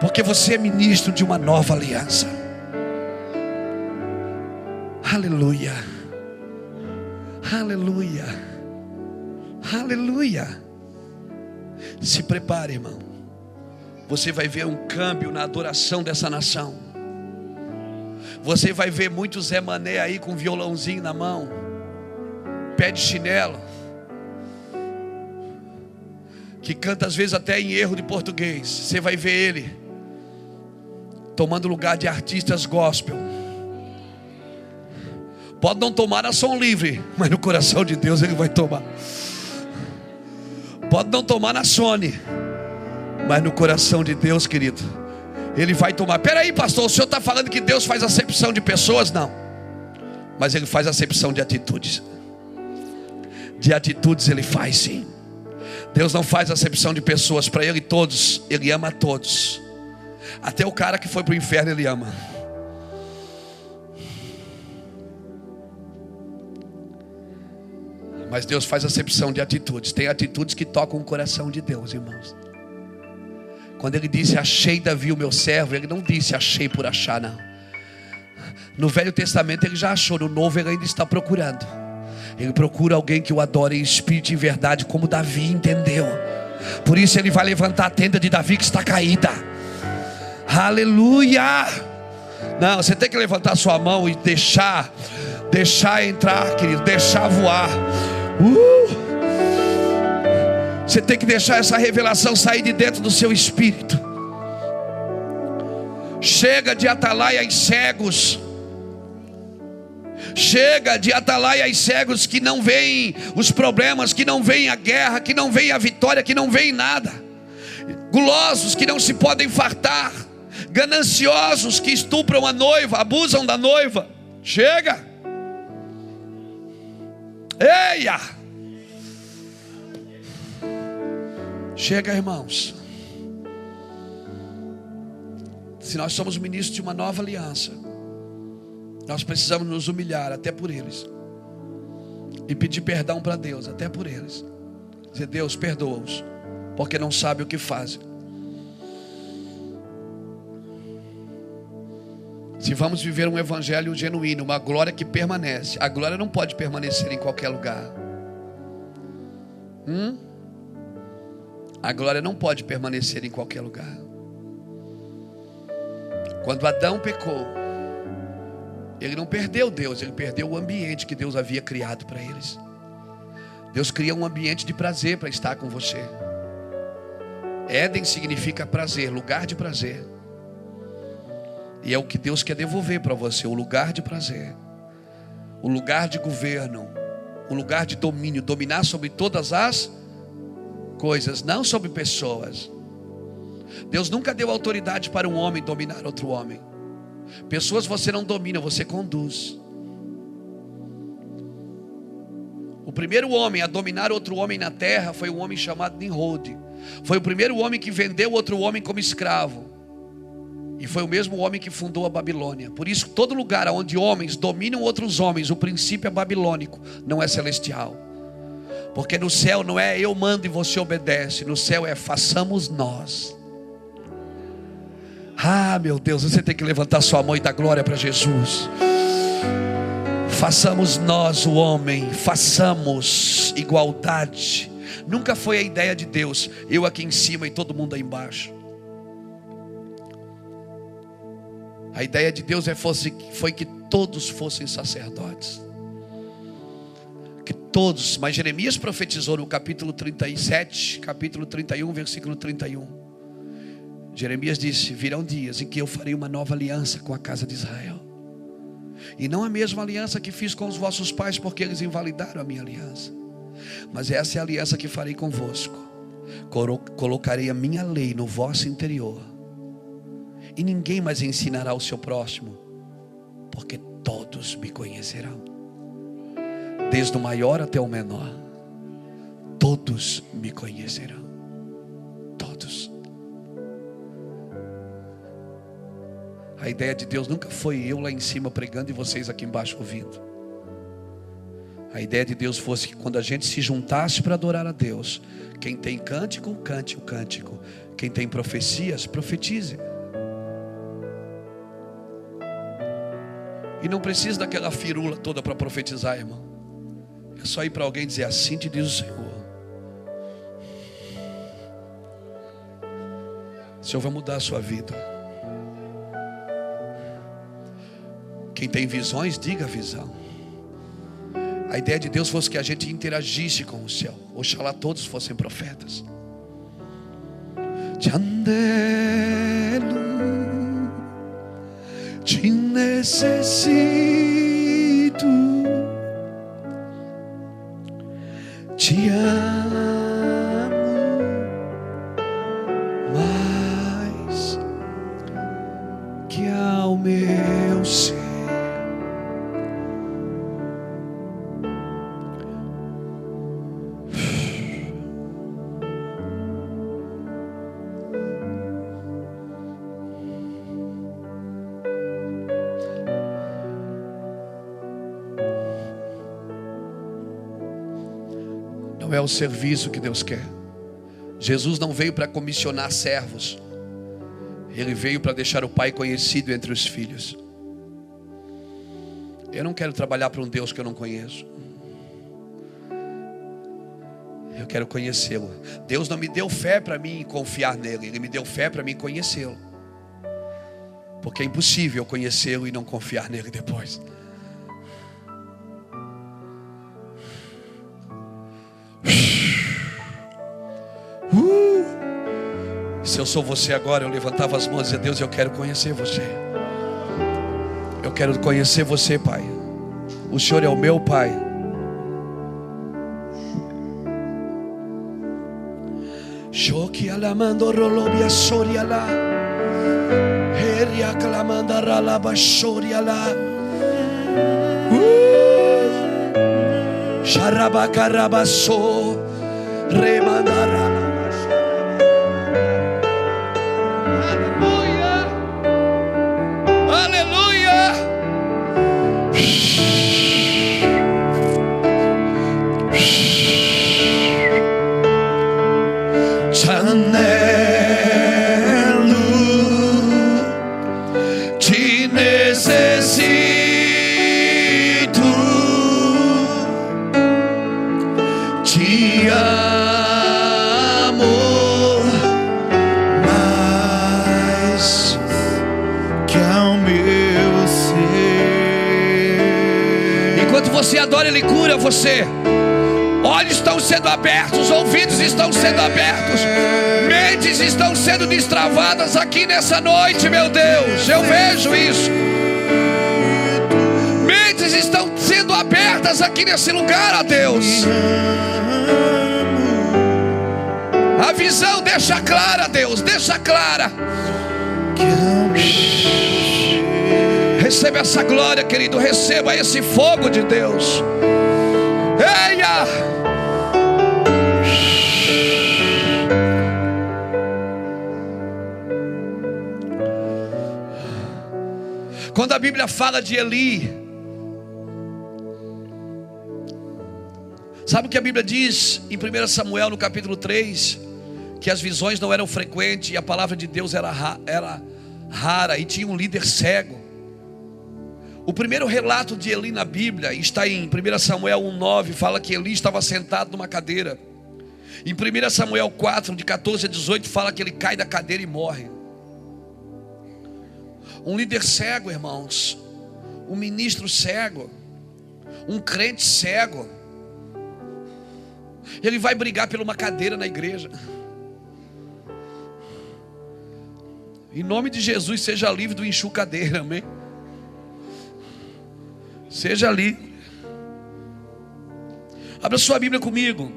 Porque você é ministro de uma nova aliança. Aleluia. Aleluia. Aleluia. Se prepare, irmão. Você vai ver um câmbio na adoração dessa nação. Você vai ver muitos Zé Mané aí com violãozinho na mão, pé de chinelo, que canta às vezes até em erro de português. Você vai ver ele tomando lugar de artistas gospel. Pode não tomar a som livre, mas no coração de Deus ele vai tomar. Pode não tomar na Sony, mas no coração de Deus, querido ele vai tomar. Peraí, pastor, o senhor está falando que Deus faz acepção de pessoas? Não, mas Ele faz acepção de atitudes. De atitudes Ele faz sim. Deus não faz acepção de pessoas, para Ele todos, Ele ama a todos. Até o cara que foi para o inferno Ele ama. Mas Deus faz acepção de atitudes. Tem atitudes que tocam o coração de Deus, irmãos. Quando ele disse achei Davi o meu servo, ele não disse achei por achar, não. No Velho Testamento ele já achou, no Novo ele ainda está procurando. Ele procura alguém que o adore em espírito e em verdade, como Davi entendeu. Por isso ele vai levantar a tenda de Davi que está caída. Aleluia! Não, você tem que levantar sua mão e deixar, deixar entrar, querido, deixar voar. Uh! Você tem que deixar essa revelação sair de dentro do seu espírito. Chega de atalaias cegos. Chega de atalaias cegos que não veem os problemas, que não veem a guerra, que não veem a vitória, que não veem nada. Gulosos que não se podem fartar. Gananciosos que estupram a noiva, abusam da noiva. Chega. Eia! Chega, irmãos. Se nós somos ministros de uma nova aliança, nós precisamos nos humilhar até por eles. E pedir perdão para Deus, até por eles. Dizer, Deus, perdoa-os, porque não sabe o que fazem. Se vamos viver um evangelho genuíno, uma glória que permanece, a glória não pode permanecer em qualquer lugar. Hum? A glória não pode permanecer em qualquer lugar. Quando Adão pecou, ele não perdeu Deus, ele perdeu o ambiente que Deus havia criado para eles. Deus cria um ambiente de prazer para estar com você. Éden significa prazer, lugar de prazer. E é o que Deus quer devolver para você, o lugar de prazer, o lugar de governo, o lugar de domínio, dominar sobre todas as coisas, não sobre pessoas. Deus nunca deu autoridade para um homem dominar outro homem. Pessoas você não domina, você conduz. O primeiro homem a dominar outro homem na terra foi um homem chamado Nimrod. Foi o primeiro homem que vendeu outro homem como escravo. E foi o mesmo homem que fundou a Babilônia. Por isso, todo lugar onde homens dominam outros homens, o princípio é babilônico, não é celestial. Porque no céu não é eu mando e você obedece, no céu é façamos nós. Ah, meu Deus, você tem que levantar sua mão e dar glória para Jesus. Façamos nós o homem, façamos igualdade. Nunca foi a ideia de Deus, eu aqui em cima e todo mundo aí embaixo. A ideia de Deus é fosse, foi que todos fossem sacerdotes que todos, mas Jeremias profetizou no capítulo 37, capítulo 31, versículo 31. Jeremias disse: Virão dias em que eu farei uma nova aliança com a casa de Israel. E não a mesma aliança que fiz com os vossos pais, porque eles invalidaram a minha aliança. Mas essa é a aliança que farei convosco. Colocarei a minha lei no vosso interior. E ninguém mais ensinará o seu próximo, porque todos me conhecerão desde o maior até o menor, todos me conhecerão. Todos. A ideia de Deus nunca foi eu lá em cima pregando e vocês aqui embaixo ouvindo. A ideia de Deus fosse que quando a gente se juntasse para adorar a Deus, quem tem cântico, cante o cântico. Quem tem profecias, profetize. E não precisa daquela firula toda para profetizar, irmão. É só ir para alguém dizer assim te diz o Senhor. O Senhor vai mudar a sua vida. Quem tem visões, diga a visão. A ideia de Deus fosse que a gente interagisse com o céu. Oxalá todos fossem profetas. Te te necessito te amo mais que ao meu ser. O serviço que Deus quer. Jesus não veio para comissionar servos. Ele veio para deixar o Pai conhecido entre os filhos. Eu não quero trabalhar para um Deus que eu não conheço. Eu quero conhecê-lo. Deus não me deu fé para mim confiar nele, ele me deu fé para mim conhecê-lo. Porque é impossível conhecê-lo e não confiar nele depois. Eu sou você agora, eu levantava as mãos e dizia: Deus, eu quero conhecer você. Eu quero conhecer você, Pai. O Senhor é o meu Pai. Shoki alamando rolobia soriala. Heria clamanda ralaba soriala. Sharabakarabaso. Remandara. Shh. Cura você. Olhos estão sendo abertos, ouvidos estão sendo abertos, mentes estão sendo destravadas aqui nessa noite, meu Deus. Eu vejo isso. Mentes estão sendo abertas aqui nesse lugar, ó Deus. A visão deixa clara, Deus, deixa clara. Receba essa glória, querido. Receba esse fogo de Deus. Eia! Quando a Bíblia fala de Eli, sabe o que a Bíblia diz em 1 Samuel no capítulo 3? Que as visões não eram frequentes e a palavra de Deus era, ra- era rara e tinha um líder cego. O primeiro relato de Eli na Bíblia está em 1 Samuel 1,9, fala que Eli estava sentado numa cadeira. Em 1 Samuel 4, de 14 a 18, fala que ele cai da cadeira e morre. Um líder cego, irmãos, um ministro cego, um crente cego, ele vai brigar por uma cadeira na igreja. Em nome de Jesus, seja livre do enxucadeira, amém? Seja ali. Abra sua Bíblia comigo.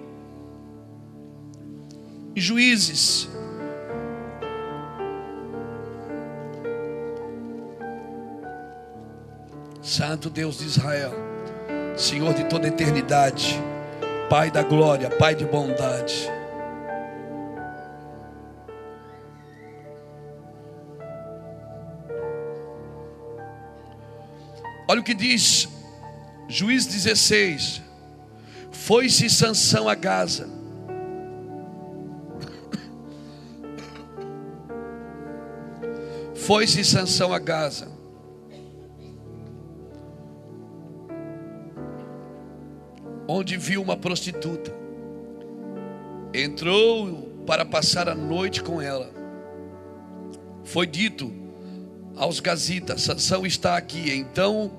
Juízes. Santo Deus de Israel, Senhor de toda a eternidade, Pai da glória, Pai de bondade. Olha o que diz Juiz 16. Foi-se Sansão a Gaza. Foi-se Sansão a Gaza. Onde viu uma prostituta. Entrou para passar a noite com ela. Foi dito aos gazitas: Sansão está aqui. Então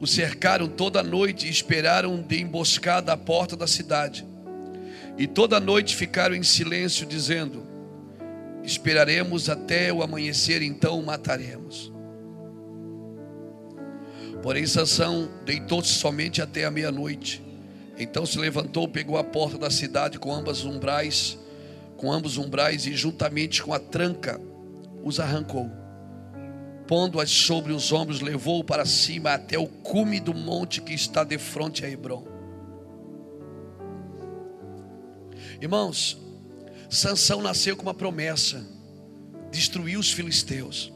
o cercaram toda a noite e esperaram de emboscada à porta da cidade. E toda a noite ficaram em silêncio, dizendo: Esperaremos até o amanhecer, então o mataremos. Porém, Sansão deitou-se somente até a meia-noite. Então se levantou, pegou a porta da cidade com ambas umbrais, com ambos umbrais e juntamente com a tranca os arrancou. Pondo-as sobre os ombros, levou-o para cima até o cume do monte que está de frente a Hebron. Irmãos, Sansão nasceu com uma promessa: destruir os filisteus.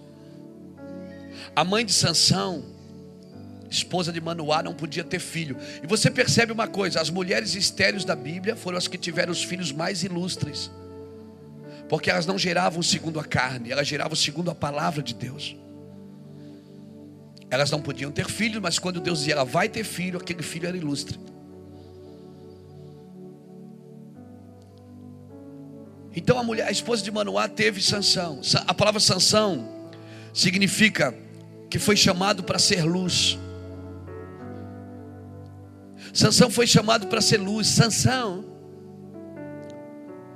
A mãe de Sansão esposa de Manoá, não podia ter filho. E você percebe uma coisa: as mulheres estéreis da Bíblia foram as que tiveram os filhos mais ilustres, porque elas não geravam segundo a carne, elas geravam segundo a palavra de Deus. Elas não podiam ter filhos, mas quando Deus dizia ela vai ter filho, aquele filho era ilustre. Então a mulher, a esposa de Manoá teve Sansão. A palavra Sansão significa que foi chamado para ser luz. Sansão foi chamado para ser luz. Sansão,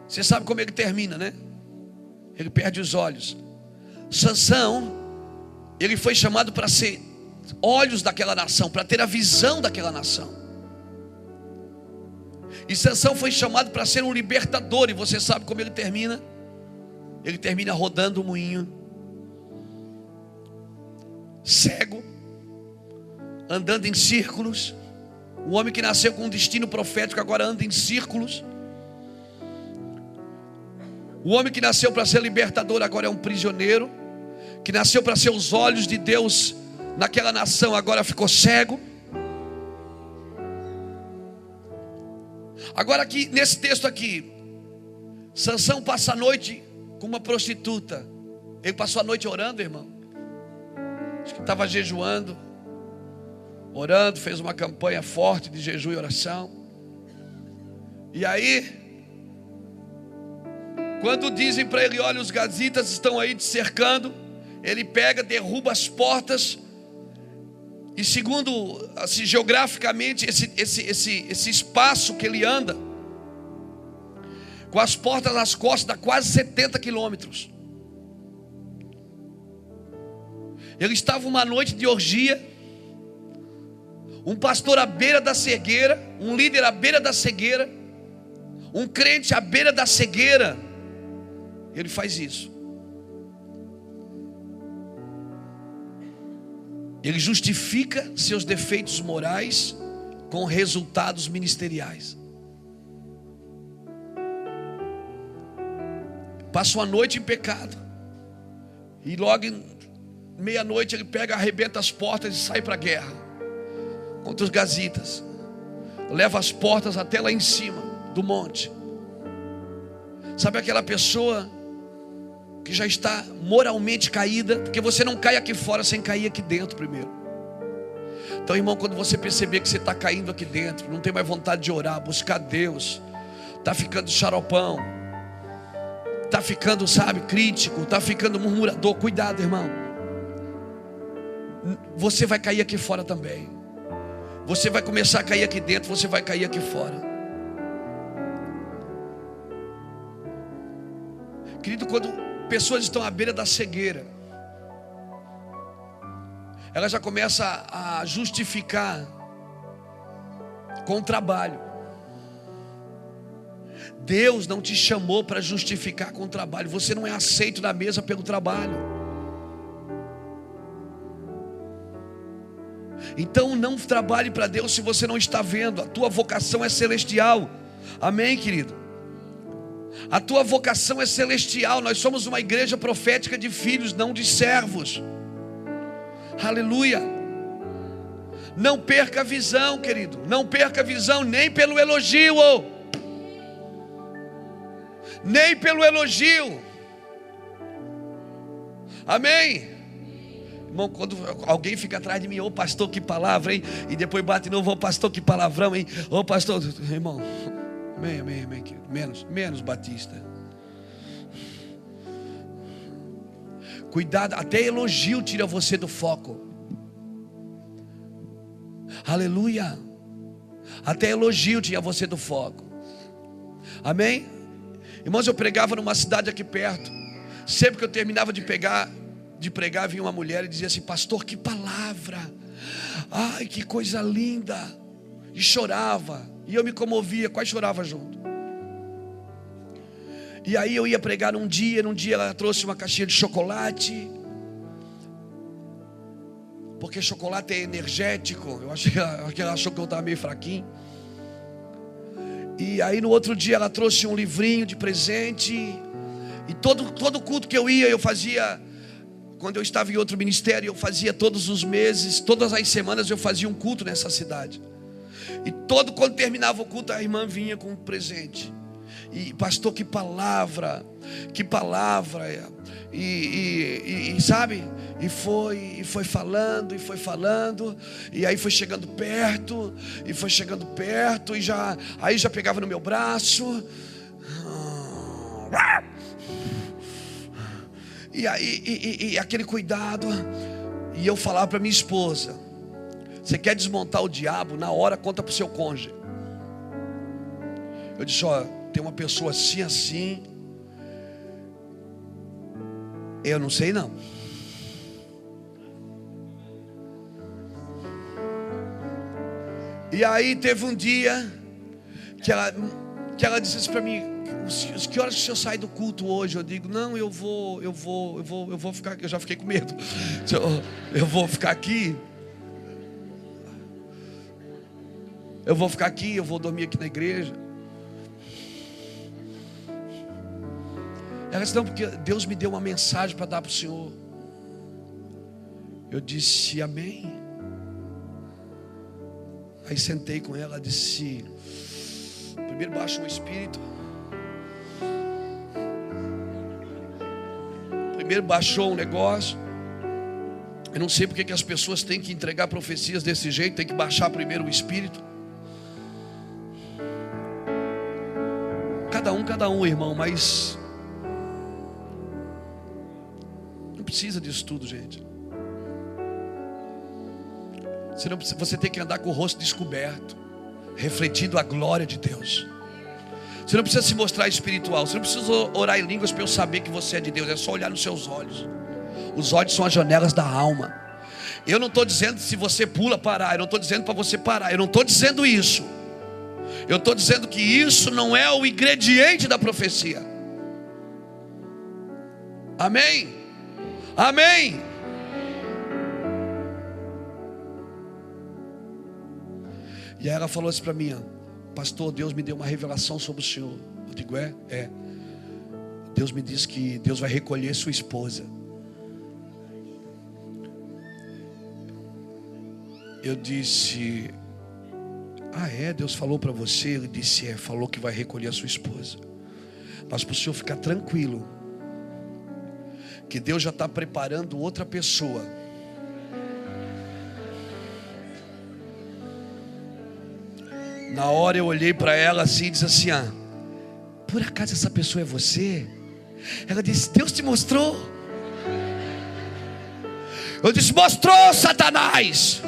você sabe como ele termina, né? Ele perde os olhos. Sansão, ele foi chamado para ser olhos daquela nação, para ter a visão daquela nação. E Sansão foi chamado para ser um libertador, e você sabe como ele termina? Ele termina rodando o moinho, cego, andando em círculos. Um homem que nasceu com um destino profético agora anda em círculos. O homem que nasceu para ser libertador agora é um prisioneiro, que nasceu para ser os olhos de Deus naquela nação agora ficou cego. Agora aqui nesse texto aqui, Sansão passa a noite com uma prostituta. Ele passou a noite orando, irmão. Acho que estava jejuando, orando, fez uma campanha forte de jejum e oração. E aí, quando dizem para ele, olha, os gazitas estão aí te cercando, ele pega, derruba as portas, e segundo, assim, geograficamente, esse, esse, esse, esse espaço que ele anda, com as portas nas costas, dá quase 70 quilômetros. Ele estava uma noite de orgia, um pastor à beira da cegueira, um líder à beira da cegueira, um crente à beira da cegueira. Ele faz isso. Ele justifica seus defeitos morais com resultados ministeriais. Passa uma noite em pecado. E logo meia-noite ele pega, arrebenta as portas e sai para a guerra contra os gazitas. Leva as portas até lá em cima do monte. Sabe aquela pessoa que já está moralmente caída, porque você não cai aqui fora sem cair aqui dentro primeiro. Então, irmão, quando você perceber que você está caindo aqui dentro, não tem mais vontade de orar, buscar Deus, está ficando xaropão, está ficando, sabe, crítico, está ficando murmurador, cuidado, irmão. Você vai cair aqui fora também. Você vai começar a cair aqui dentro, você vai cair aqui fora. Querido, quando pessoas estão à beira da cegueira, ela já começa a justificar com o trabalho. Deus não te chamou para justificar com o trabalho. Você não é aceito na mesa pelo trabalho. Então não trabalhe para Deus se você não está vendo. A tua vocação é celestial. Amém, querido? A tua vocação é celestial. Nós somos uma igreja profética de filhos, não de servos. Aleluia. Não perca a visão, querido. Não perca a visão nem pelo elogio. Nem pelo elogio. Amém. Irmão, quando alguém fica atrás de mim, ô oh, pastor, que palavra, hein? E depois bate de novo, ô oh, pastor, que palavrão, hein? Ô oh, pastor, irmão, Amém, amém, amém. Menos, menos Batista. Cuidado, até elogio tira você do foco. Aleluia. Até elogio tira você do foco. Amém? Irmãos, eu pregava numa cidade aqui perto. Sempre que eu terminava de pegar, de pregar, vinha uma mulher e dizia assim: Pastor, que palavra! Ai, que coisa linda! E chorava. E eu me comovia, quase chorava junto. E aí eu ia pregar num dia, num dia ela trouxe uma caixinha de chocolate. Porque chocolate é energético. Eu acho que ela achou que eu estava meio fraquinho. E aí no outro dia ela trouxe um livrinho de presente. E todo, todo culto que eu ia, eu fazia quando eu estava em outro ministério, eu fazia todos os meses, todas as semanas eu fazia um culto nessa cidade. E todo quando terminava o culto, a irmã vinha com um presente. E pastor, que palavra, que palavra. E, e, e, sabe? E foi, e foi falando, e foi falando, e aí foi chegando perto, e foi chegando perto, e já aí já pegava no meu braço. E aí e, e aquele cuidado. E eu falava para minha esposa: Você quer desmontar o diabo? Na hora conta para o seu cônjuge. Eu disse: Ó, tem uma pessoa assim, assim. Eu não sei não. E aí teve um dia que ela, que ela disse para mim, que horas que o senhor sai do culto hoje? Eu digo, não, eu vou, eu vou, eu vou, eu vou ficar, eu já fiquei com medo. Eu vou ficar aqui. Eu vou ficar aqui, eu vou dormir aqui na igreja. Ela disse, não, porque Deus me deu uma mensagem para dar para o Senhor. Eu disse, amém. Aí sentei com ela, disse, primeiro baixa o espírito. Primeiro baixou um negócio. Eu não sei porque que as pessoas têm que entregar profecias desse jeito, tem que baixar primeiro o espírito. Cada um, cada um, irmão, mas precisa disso tudo, gente. Você, não você tem que andar com o rosto descoberto, refletindo a glória de Deus. Você não precisa se mostrar espiritual. Você não precisa orar em línguas para eu saber que você é de Deus. É só olhar nos seus olhos. Os olhos são as janelas da alma. Eu não estou dizendo se você pula parar. Eu não estou dizendo para você parar. Eu não estou dizendo isso. Eu estou dizendo que isso não é o ingrediente da profecia. Amém? Amém. E aí ela falou assim para mim, pastor, Deus me deu uma revelação sobre o senhor. Eu digo, é? É. Deus me disse que Deus vai recolher sua esposa. Eu disse, ah é, Deus falou para você? Ele disse, é, falou que vai recolher a sua esposa. Mas para o senhor ficar tranquilo, que Deus já está preparando outra pessoa. Na hora eu olhei para ela assim e disse assim: ah, por acaso essa pessoa é você? Ela disse: Deus te mostrou. Eu disse: mostrou, Satanás.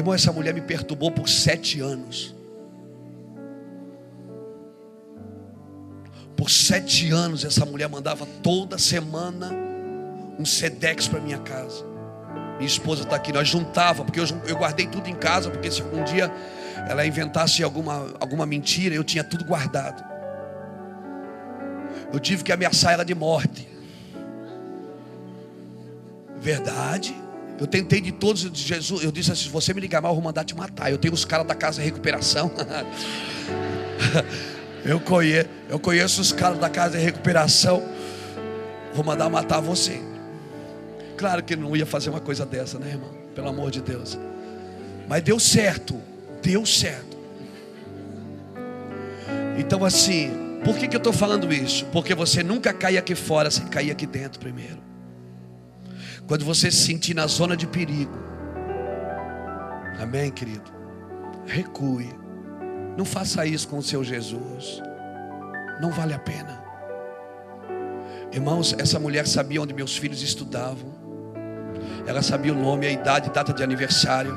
Irmão, essa mulher me perturbou por sete anos. Por sete anos, essa mulher mandava toda semana um Sedex para minha casa. Minha esposa está aqui, nós juntava, porque eu, eu guardei tudo em casa, porque se algum dia ela inventasse alguma, alguma mentira, eu tinha tudo guardado. Eu tive que ameaçar ela de morte. Verdade. Eu tentei de todos, de Jesus. Eu disse assim: se você me ligar mal, eu vou mandar te matar. Eu tenho os caras da casa de recuperação. Eu conheço, eu conheço os caras da casa de recuperação. Vou mandar matar você. Claro que não ia fazer uma coisa dessa, né, irmão? Pelo amor de Deus. Mas deu certo. Deu certo. Então, assim, por que, que eu estou falando isso? Porque você nunca cai aqui fora sem cair aqui dentro primeiro. Quando você se sentir na zona de perigo. Amém, querido? Recue. Não faça isso com o seu Jesus. Não vale a pena. Irmãos, essa mulher sabia onde meus filhos estudavam. Ela sabia o nome, a idade, data de aniversário.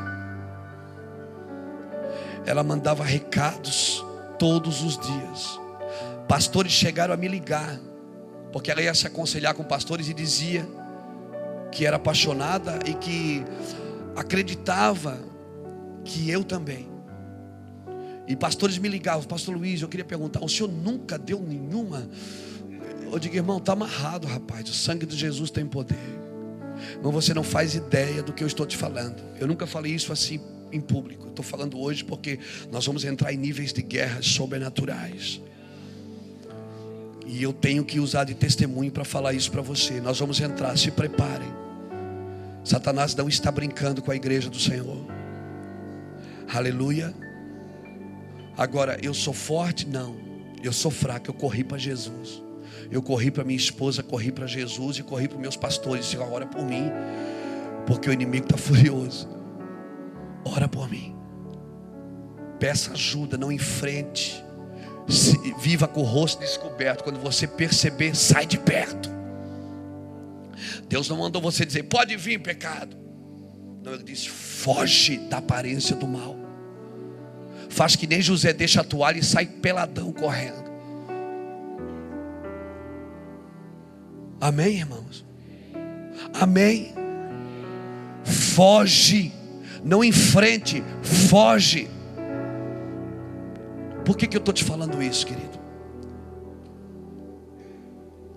Ela mandava recados todos os dias. Pastores chegaram a me ligar, porque ela ia se aconselhar com pastores e dizia que era apaixonada e que acreditava que eu também. E pastores me ligavam, pastor Luiz, eu queria perguntar, o senhor nunca deu nenhuma? Eu digo, irmão, está amarrado, rapaz. O sangue de Jesus tem poder. Mas você não faz ideia do que eu estou te falando. Eu nunca falei isso assim em público. Estou falando hoje porque nós vamos entrar em níveis de guerras sobrenaturais. E eu tenho que usar de testemunho para falar isso para você. Nós vamos entrar, se preparem. Satanás não está brincando com a igreja do Senhor. Aleluia. Agora, eu sou forte? Não. Eu sou fraco, eu corri para Jesus. Eu corri para minha esposa, corri para Jesus e corri para meus pastores. Senhor, ora por mim, porque o inimigo está furioso. Ora por mim. Peça ajuda, não enfrente. Se, viva com o rosto descoberto. Quando você perceber, sai de perto. Deus não mandou você dizer, pode vir pecado. Não, ele disse, foge da aparência do mal. Faz que nem José deixa a toalha e sai peladão correndo. Amém, irmãos? Amém. Foge, não enfrente, foge. Por que, que eu estou te falando isso, querido?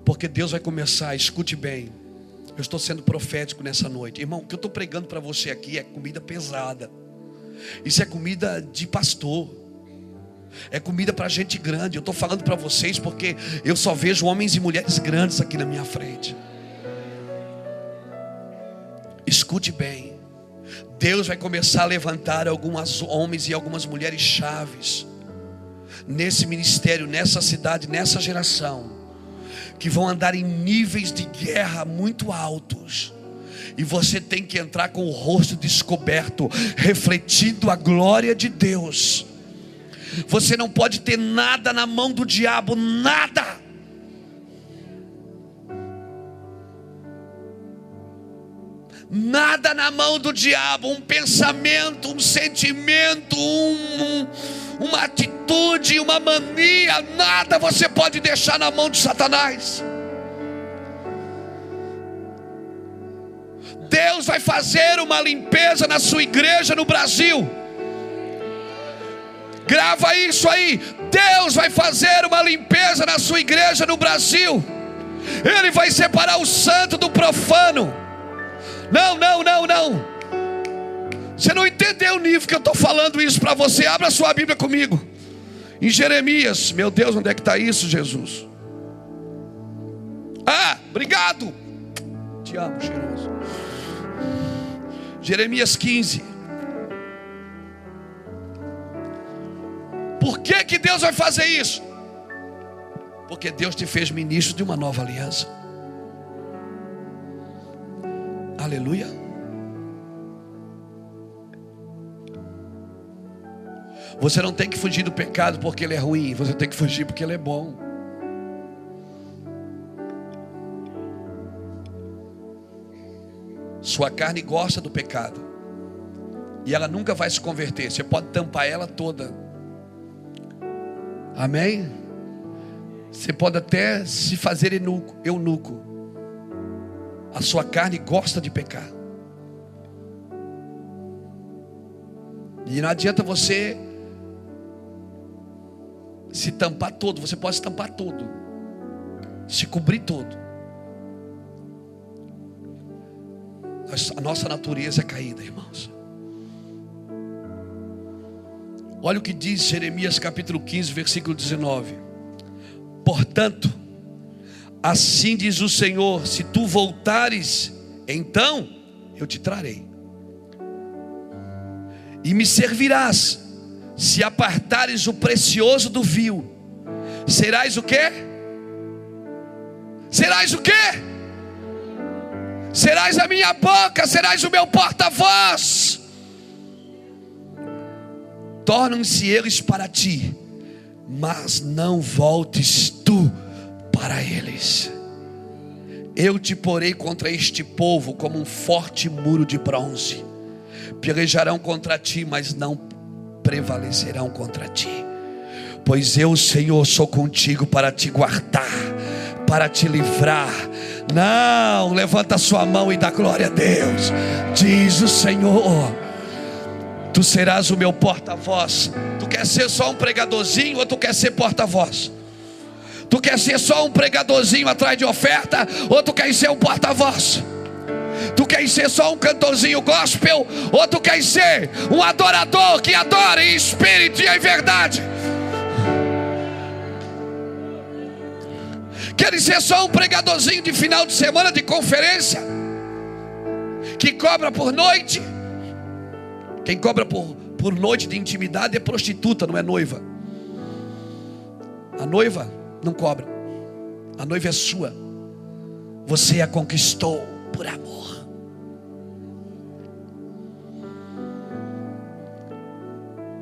Porque Deus vai começar, escute bem. Eu estou sendo profético nessa noite. Irmão, o que eu estou pregando para você aqui é comida pesada. Isso é comida de pastor. É comida para gente grande. Eu estou falando para vocês porque eu só vejo homens e mulheres grandes aqui na minha frente. Escute bem. Deus vai começar a levantar alguns homens e algumas mulheres chaves nesse ministério, nessa cidade, nessa geração, que vão andar em níveis de guerra muito altos. E você tem que entrar com o rosto descoberto, refletindo a glória de Deus. Você não pode ter nada na mão do diabo, nada. Nada na mão do diabo, um pensamento, um sentimento, um, uma atitude, uma mania, nada você pode deixar na mão de Satanás. Deus vai fazer uma limpeza na sua igreja no Brasil. Grava isso aí. Deus vai fazer uma limpeza na sua igreja no Brasil. Ele vai separar o santo do profano. Não, não, não, não. Você não entendeu o nível que eu estou falando isso para você. Abra sua Bíblia comigo. Em Jeremias, meu Deus, onde é que está isso, Jesus? Ah, obrigado. Te amo, cheiroso. Jeremias 15. Por que, que Deus vai fazer isso? Porque Deus te fez ministro de uma nova aliança. Aleluia. Você não tem que fugir do pecado porque ele é ruim, você tem que fugir porque ele é bom. Sua carne gosta do pecado. E ela nunca vai se converter. Você pode tampar ela toda. Amém? Você pode até se fazer eunuco. eunuco. A sua carne gosta de pecar. E não adianta você se tampar todo, você pode se tampar todo, se cobrir todo. A nossa natureza é caída, irmãos. Olha o que diz Jeremias capítulo 15, versículo 19. Portanto, assim diz o Senhor: se tu voltares, então eu te trarei, e me servirás se apartares o precioso do vil, serás o quê? Serás o quê? Serás a minha boca, serás o meu porta-voz. Tornam-se eles para ti, mas não voltes tu para eles. Eu te porei contra este povo como um forte muro de bronze. Pelejarão contra ti, mas não prevalecerão contra ti. Pois eu, Senhor, sou contigo para te guardar, para te livrar. Não, levanta sua mão e dá glória a Deus. Diz o Senhor: Tu serás o meu porta-voz. Tu quer ser só um pregadorzinho ou tu quer ser porta-voz? Tu quer ser só um pregadorzinho atrás de oferta ou tu quer ser um porta-voz? Tu quer ser só um cantorzinho gospel? Ou tu quer ser um adorador que adora em espírito e em verdade? Querem ser só um pregadorzinho de final de semana de conferência? Que cobra por noite? Quem cobra por, por noite de intimidade é prostituta, não é noiva. A noiva não cobra. A noiva é sua. Você a conquistou por amor.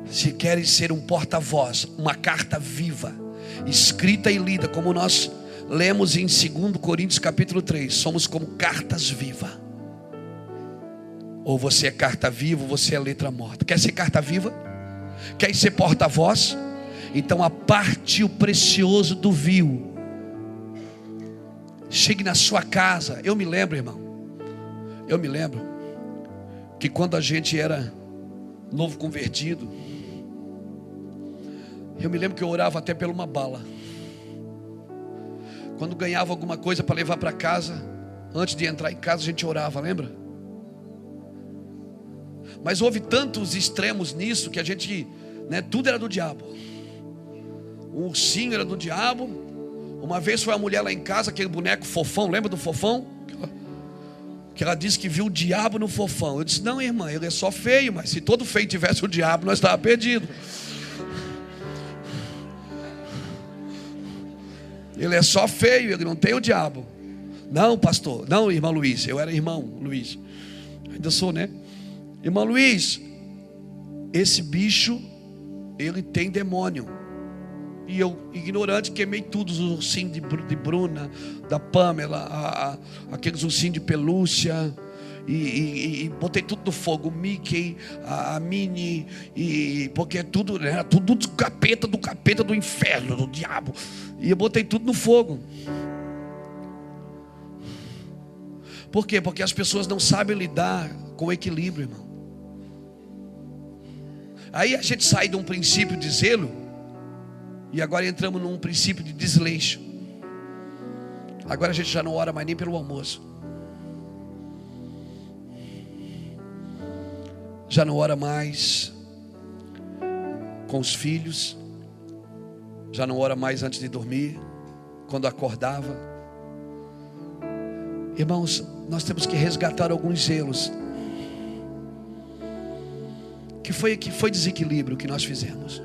Se querem ser um porta-voz, uma carta viva, escrita e lida, como nós lemos em 2 Coríntios capítulo 3, somos como cartas vivas. Ou você é carta viva, ou você é letra morta. Quer ser carta viva? Quer ser porta-voz? Então aparte o precioso do vil. Chegue na sua casa. Eu me lembro, irmão. Eu me lembro que quando a gente era novo convertido, eu me lembro que eu orava até por uma bala. Quando ganhava alguma coisa para levar para casa, antes de entrar em casa a gente orava, lembra? Mas houve tantos extremos nisso que a gente, né, tudo era do diabo. O ursinho era do diabo. Uma vez foi a mulher lá em casa, aquele boneco fofão, lembra do fofão? Que ela disse que viu o diabo no fofão. Eu disse: Não, irmã, ele é só feio, mas se todo feio tivesse o diabo, nós estávamos perdidos. Ele é só feio, ele não tem o diabo. Não, pastor. Não, irmão Luiz. Eu era irmão Luiz. Ainda sou, né? Irmão Luiz, esse bicho, ele tem demônio. E eu, ignorante, queimei tudo, os ursinhos de, de Bruna, da Pamela, a, a, aqueles ursinhos de pelúcia. E, e, e, botei tudo no fogo, o Mickey, a, a Minnie, e, porque é tudo, né, tudo do capeta, do capeta do inferno, do diabo. E eu botei tudo no fogo. Por quê? Porque as pessoas não sabem lidar com equilíbrio, irmão. Aí a gente sai de um princípio de zelo e agora entramos num princípio de desleixo. Agora a gente já não ora mais nem pelo almoço. Já não ora mais com os filhos já não ora mais antes de dormir, quando acordava. Irmãos, nós temos que resgatar alguns zelos. Que foi que foi desequilíbrio que nós fizemos.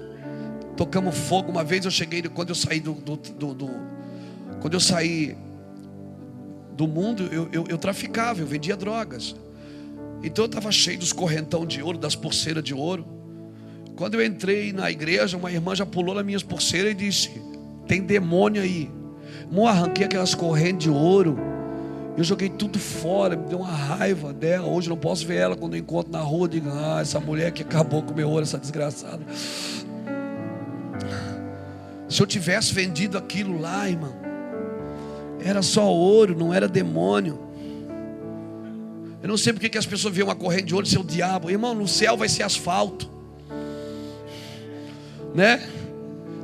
Tocamos fogo uma vez. Eu cheguei quando eu saí do, do, do, do quando eu saí do mundo, eu, eu, eu traficava, eu vendia drogas. Então eu estava cheio dos correntão de ouro, das pulseiras de ouro. Quando eu entrei na igreja, uma irmã já pulou nas minhas pulseiras e disse: Tem demônio aí. Eu arranquei aquelas correntes de ouro. Eu joguei tudo fora, me deu uma raiva dela. Hoje eu não posso ver ela quando eu encontro na rua. Digo: Ah, essa mulher que acabou com o meu ouro, essa desgraçada. Se eu tivesse vendido aquilo lá, irmão, era só ouro, não era demônio. Eu não sei porque que as pessoas veem uma corrente de ouro e seu diabo. Irmão, no céu vai ser asfalto né?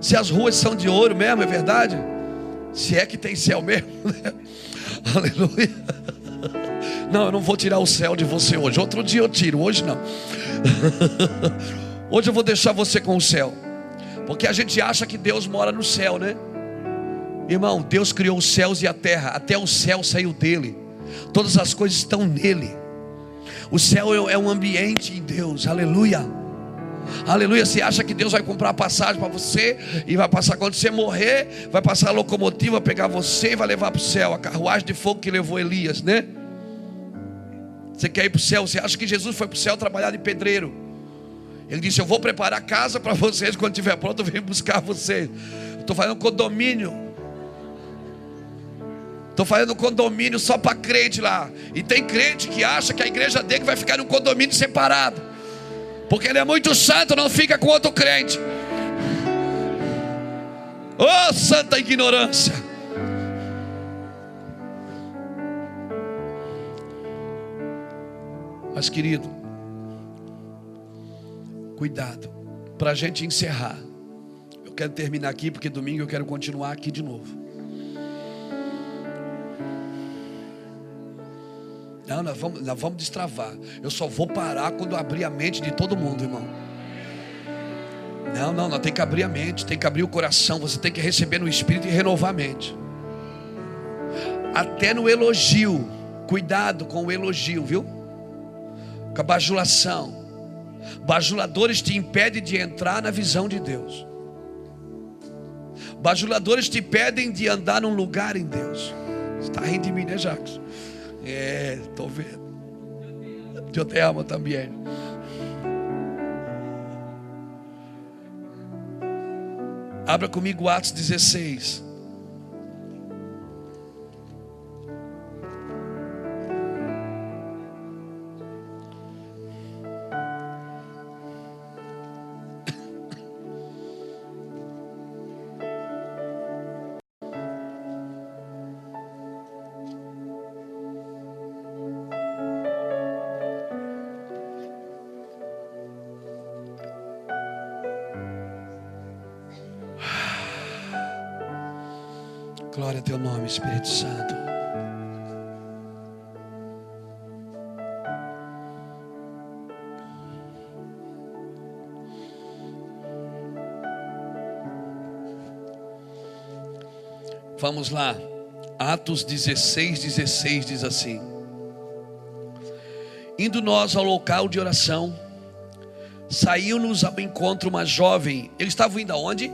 Se as ruas são de ouro mesmo, é verdade? Se é que tem céu mesmo, né? Aleluia. Não, eu não vou tirar o céu de você hoje. Outro dia eu tiro, hoje não. Hoje eu vou deixar você com o céu. Porque a gente acha que Deus mora no céu, né? Irmão, Deus criou os céus e a terra, até o céu saiu dele. Todas as coisas estão nele. O céu é um ambiente em Deus, aleluia. Aleluia. Você acha que Deus vai comprar passagem para você e vai passar quando você morrer, vai passar a locomotiva, pegar você e vai levar para o céu, a carruagem de fogo que levou Elias, né? Você quer ir para o céu? Você acha que Jesus foi para o céu trabalhar de pedreiro? Ele disse: Eu vou preparar casa para vocês. Quando estiver pronto, eu venho buscar vocês. Estou fazendo condomínio. Estou fazendo condomínio só para crente lá. E tem crente que acha que a igreja dele vai ficar num condomínio separado. Porque ele é muito santo, não fica com outro crente. Oh, santa ignorância. Mas, querido, cuidado, para a gente encerrar. Eu quero terminar aqui, porque domingo eu quero continuar aqui de novo. Não, nós vamos, nós vamos destravar. Eu só vou parar quando abrir a mente de todo mundo, irmão. Não, não, não tem que abrir a mente, tem que abrir o coração. Você tem que receber no Espírito e renovar a mente. até no elogio. Cuidado com o elogio, viu? Com a bajulação. Bajuladores te impedem de entrar na visão de Deus. Bajuladores te impedem de andar num lugar em Deus. Você está rindo de mim, né, Jacques? É, estou vendo. Eu te amo também. Abra comigo Atos 16. Glória a teu nome, Espírito Santo. Vamos lá. Atos 16, 16 diz assim: Indo nós ao local de oração, saiu-nos ao encontro uma jovem. Eles estavam indo aonde?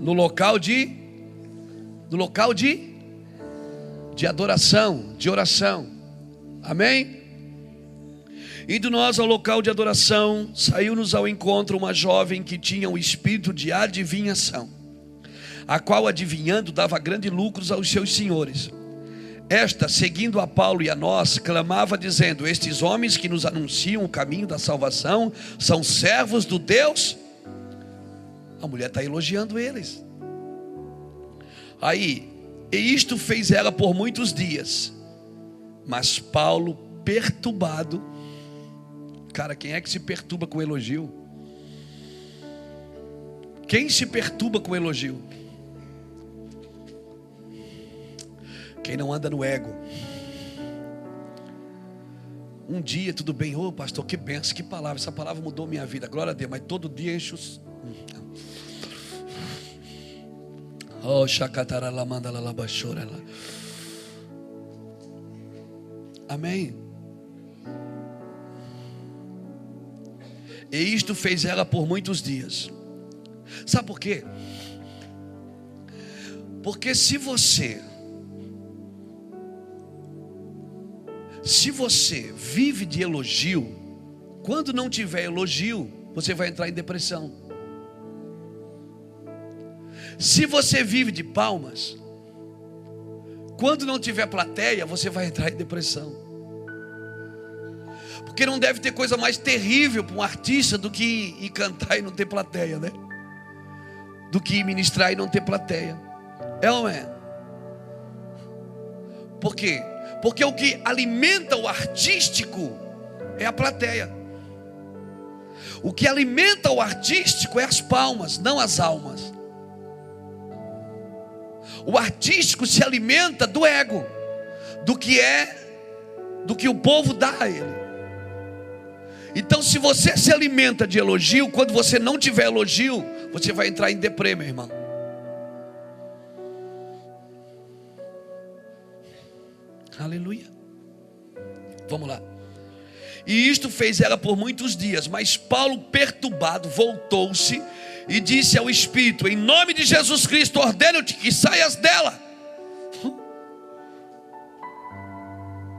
No local de no local de de adoração, de oração. Amém? Indo nós ao local de adoração, saiu-nos ao encontro uma jovem que tinha um espírito de adivinhação, a qual adivinhando dava grandes lucros aos seus senhores. Esta, seguindo a Paulo e a nós, clamava dizendo: Estes homens que nos anunciam o caminho da salvação são servos do Deus. A mulher está elogiando eles. Aí, e isto fez ela por muitos dias. Mas Paulo, perturbado, cara, quem é que se perturba com elogio? Quem se perturba com elogio? Quem não anda no ego. Um dia, tudo bem, ô oh, pastor, que benção, que palavra, essa palavra mudou minha vida, glória a Deus, mas todo dia enche os. Oh, Amém. E isto fez ela por muitos dias. Sabe por quê? Porque se você se você vive de elogio, quando não tiver elogio, você vai entrar em depressão. Se você vive de palmas, quando não tiver plateia, você vai entrar em depressão. Porque não deve ter coisa mais terrível para um artista do que ir cantar e não ter plateia, né? Do que ir ministrar e não ter plateia. É ou não é? Por quê? Porque o que alimenta o artístico é a plateia. O que alimenta o artístico é as palmas, não as almas. O artístico se alimenta do ego, do que é, do que o povo dá a ele. Então, se você se alimenta de elogio, quando você não tiver elogio, você vai entrar em deprê, meu irmão. Aleluia. Vamos lá. E isto fez ela por muitos dias, mas Paulo, perturbado, voltou-se e disse ao espírito: Em nome de Jesus Cristo, ordeno-te que saias dela.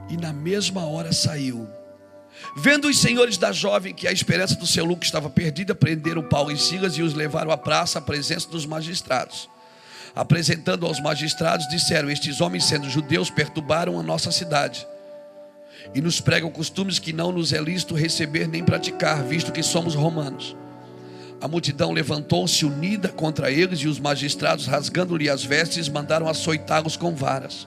E na mesma hora saiu. Vendo os senhores da jovem que a esperança do seu lucro estava perdida, prenderam Paulo e Silas e os levaram à praça à presença dos magistrados. Apresentando aos magistrados, disseram: Estes homens, sendo judeus, perturbaram a nossa cidade e nos pregam costumes que não nos é lícito receber nem praticar, visto que somos romanos. A multidão levantou-se unida contra eles e os magistrados, rasgando-lhe as vestes, mandaram açoitá-los com varas.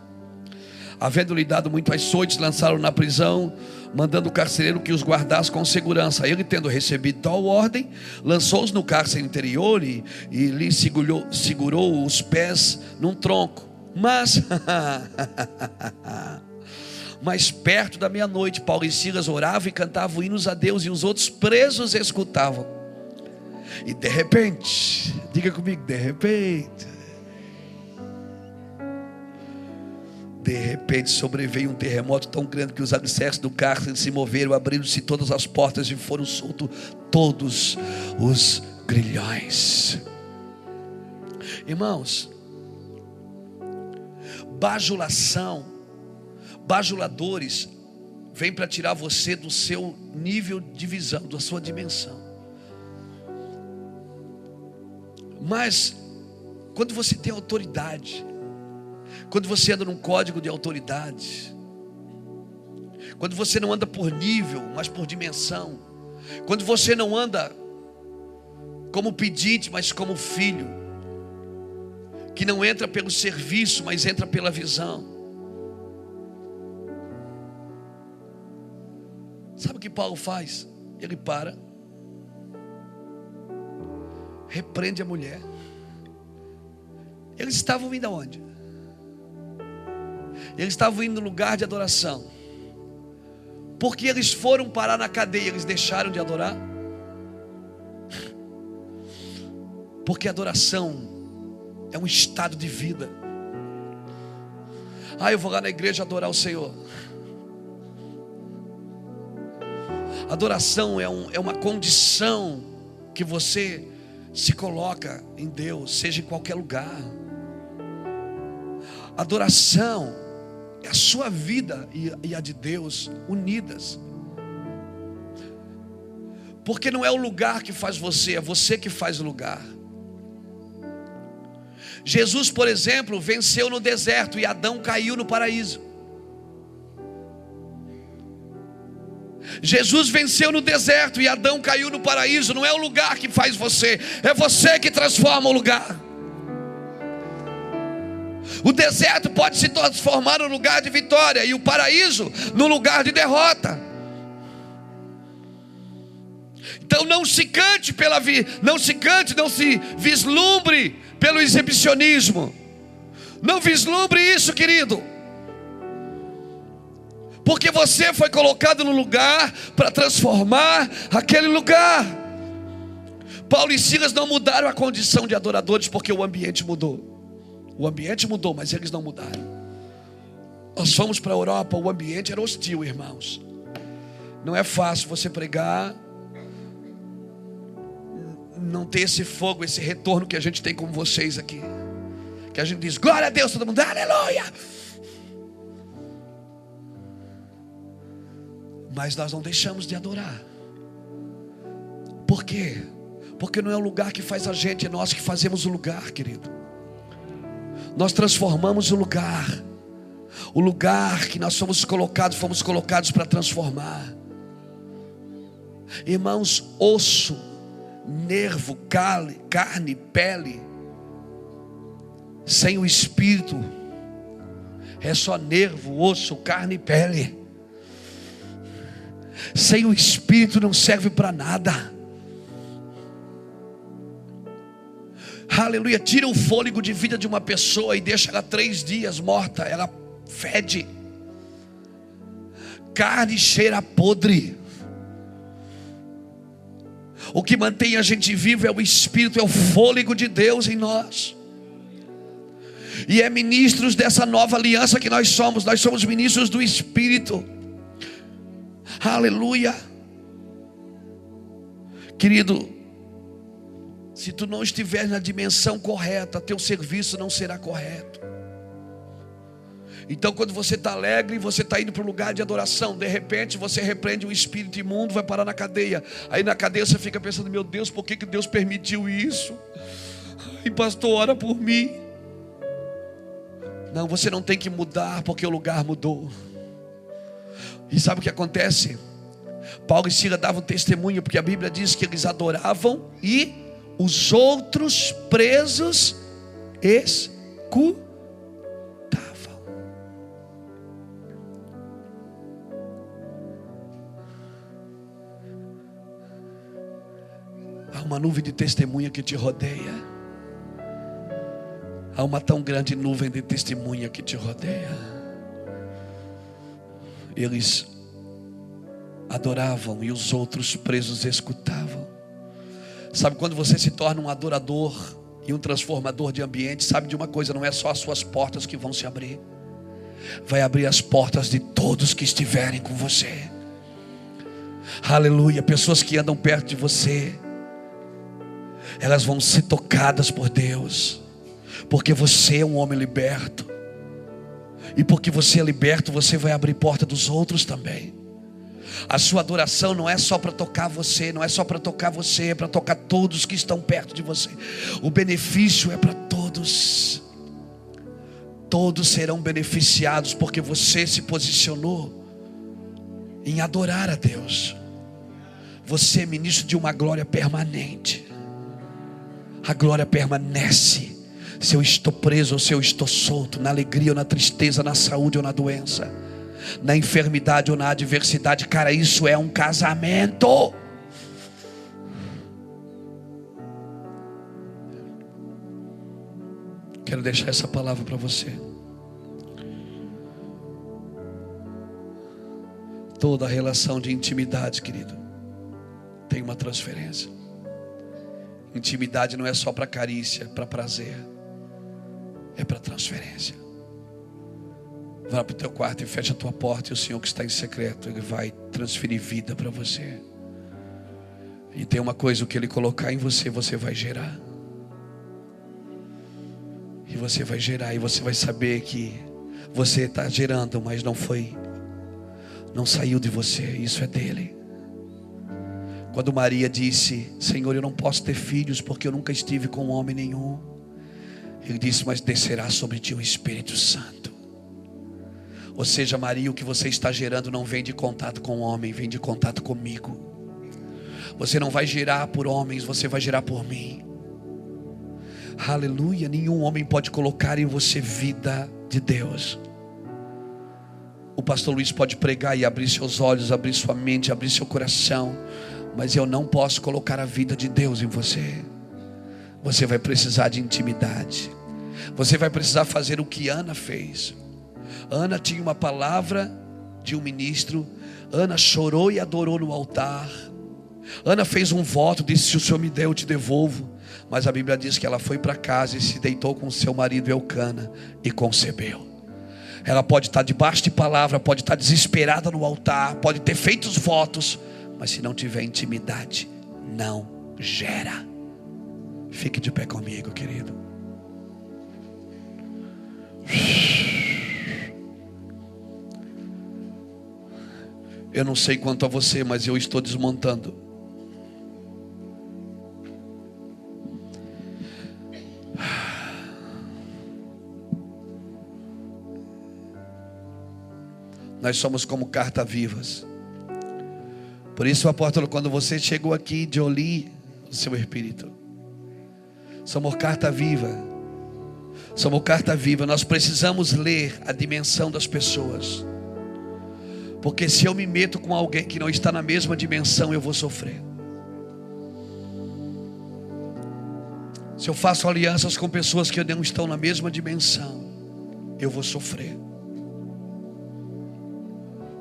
Havendo-lhe dado muito açoites, lançaram na prisão, mandando o carcereiro que os guardasse com segurança. Ele, tendo recebido tal ordem, lançou-os no cárcere interior e, e lhe segurou, segurou os pés num tronco. Mas, mais perto da meia-noite, Paulo e Silas oravam e cantavam hinos a Deus, e os outros presos escutavam. E de repente, diga comigo, de repente, De repente sobreveio um terremoto tão grande que os alicerces do cárcere se moveram, abriram-se todas as portas e foram soltos todos os grilhões. Irmãos, bajulação, bajuladores, vem para tirar você do seu nível de visão, da sua dimensão. Mas, quando você tem autoridade, quando você anda num código de autoridade, quando você não anda por nível, mas por dimensão, quando você não anda como pedinte, mas como filho, que não entra pelo serviço, mas entra pela visão. Sabe o que Paulo faz? Ele para, repreende a mulher. Eles estavam indo aonde? Eles estavam indo no lugar de adoração. Porque eles foram parar na cadeia, eles deixaram de adorar? Porque adoração é um estado de vida. Ah, eu vou lá na igreja adorar o Senhor. Adoração é, um, é uma condição que você se coloca em Deus, seja em qualquer lugar. Adoração é a sua vida e, a de Deus unidas. Porque não é o lugar que faz você, é você que faz o lugar. Jesus, por exemplo, venceu no deserto e Adão caiu no paraíso. Jesus venceu no deserto e Adão caiu no paraíso. Não é o lugar que faz você, é você que transforma o lugar. O deserto pode se transformar no lugar de vitória e o paraíso no lugar de derrota. Então não se cante pela vi, não se cante, não se vislumbre pelo exibicionismo. Não vislumbre isso, querido. Porque você foi colocado no lugar para transformar aquele lugar. Paulo e Silas não mudaram a condição de adoradores porque o ambiente mudou. O ambiente mudou, mas eles não mudaram. Nós fomos para a Europa, o ambiente era hostil, irmãos. Não é fácil você pregar não ter esse fogo, esse retorno que a gente tem com vocês aqui. Que a gente diz, glória a Deus, todo mundo, aleluia. Mas nós não deixamos de adorar. Por quê? Porque não é o lugar que faz a gente, é nós que fazemos o lugar, querido. Nós transformamos o lugar. O lugar que nós fomos colocados, fomos colocados para transformar. Irmãos, osso nervo, carne, pele, sem o espírito, é só nervo, osso, carne e pele. Sem o espírito não serve para nada. Aleluia. Tira o fôlego de vida de uma pessoa e deixa ela três dias morta. Ela fede. Carne cheira podre. O que mantém a gente vivo é o Espírito, é o fôlego de Deus em nós. E é ministros dessa nova aliança que nós somos, nós somos ministros do Espírito. Aleluia. Querido, se tu não estiver na dimensão correta, teu serviço não será correto. Então, quando você está alegre, você está indo para um lugar de adoração, de repente você repreende um espírito imundo, vai parar na cadeia. Aí na cadeia você fica pensando: meu Deus, por que, que Deus permitiu isso? E pastor, ora por mim. Não, você não tem que mudar porque o lugar mudou. E sabe o que acontece? Paulo e Sila davam testemunho, porque a Bíblia diz que eles adoravam e os outros presos escutavam. uma nuvem de testemunha que te rodeia. Há uma tão grande nuvem de testemunha que te rodeia. Eles adoravam e os outros presos escutavam. Sabe quando você se torna um adorador e um transformador de ambiente, sabe de uma coisa, não é só as suas portas que vão se abrir. vai abrir as portas de todos que estiverem com você. Aleluia. Pessoas que andam perto de você, elas vão ser tocadas por Deus, porque você é um homem liberto, e porque você é liberto, você vai abrir porta dos outros também. A sua adoração não é só para tocar você, não é só para tocar você, é para tocar todos que estão perto de você. O benefício é para todos. Todos serão beneficiados porque você se posicionou em adorar a Deus. Você é ministro de uma glória permanente. A glória permanece. Se eu estou preso ou se eu estou solto, na alegria ou na tristeza, na saúde ou na doença na enfermidade ou na adversidade. Cara, isso é um casamento. Quero deixar essa palavra para você. Toda relação de intimidade, querido, tem uma transferência. Intimidade não é só para carícia, para prazer, é para transferência. Vá para o teu quarto e fecha a tua porta. E o Senhor que está em secreto, Ele vai transferir vida para você. E tem uma coisa: o que Ele colocar em você, você vai gerar. E você vai gerar, e você vai saber que você está gerando, mas não foi, não saiu de você, isso é dele. Quando Maria disse: Senhor, eu não posso ter filhos porque eu nunca estive com homem nenhum. Ele disse: Mas descerá sobre ti o Espírito Santo. Ou seja, Maria, o que você está gerando não vem de contato com o homem, vem de contato comigo. Você não vai gerar por homens, você vai gerar por mim. Aleluia. Nenhum homem pode colocar em você vida de Deus. O pastor Luiz pode pregar e abrir seus olhos, abrir sua mente, abrir seu coração, mas eu não posso colocar a vida de Deus em você. Você vai precisar de intimidade. Você vai precisar fazer o que Ana fez. Ana tinha uma palavra de um ministro. Ana chorou e adorou no altar. Ana fez um voto, disse: Se o Senhor me der, eu te devolvo. Mas a Bíblia diz que ela foi para casa e se deitou com seu marido Elcana e concebeu. Ela pode estar debaixo de palavra, pode estar desesperada no altar, pode ter feito os votos, mas se não tiver intimidade, não gera. Fique de pé comigo, querido. Eu não sei quanto a você, mas eu estou desmontando. Nós somos como carta-vivas. Por isso, apóstolo, quando você chegou aqui de Oli, o seu espírito, somos carta viva. Somos carta viva. Nós precisamos ler a dimensão das pessoas. Porque se eu me meto com alguém que não está na mesma dimensão, eu vou sofrer. Se eu faço alianças com pessoas que não estão na mesma dimensão, eu vou sofrer.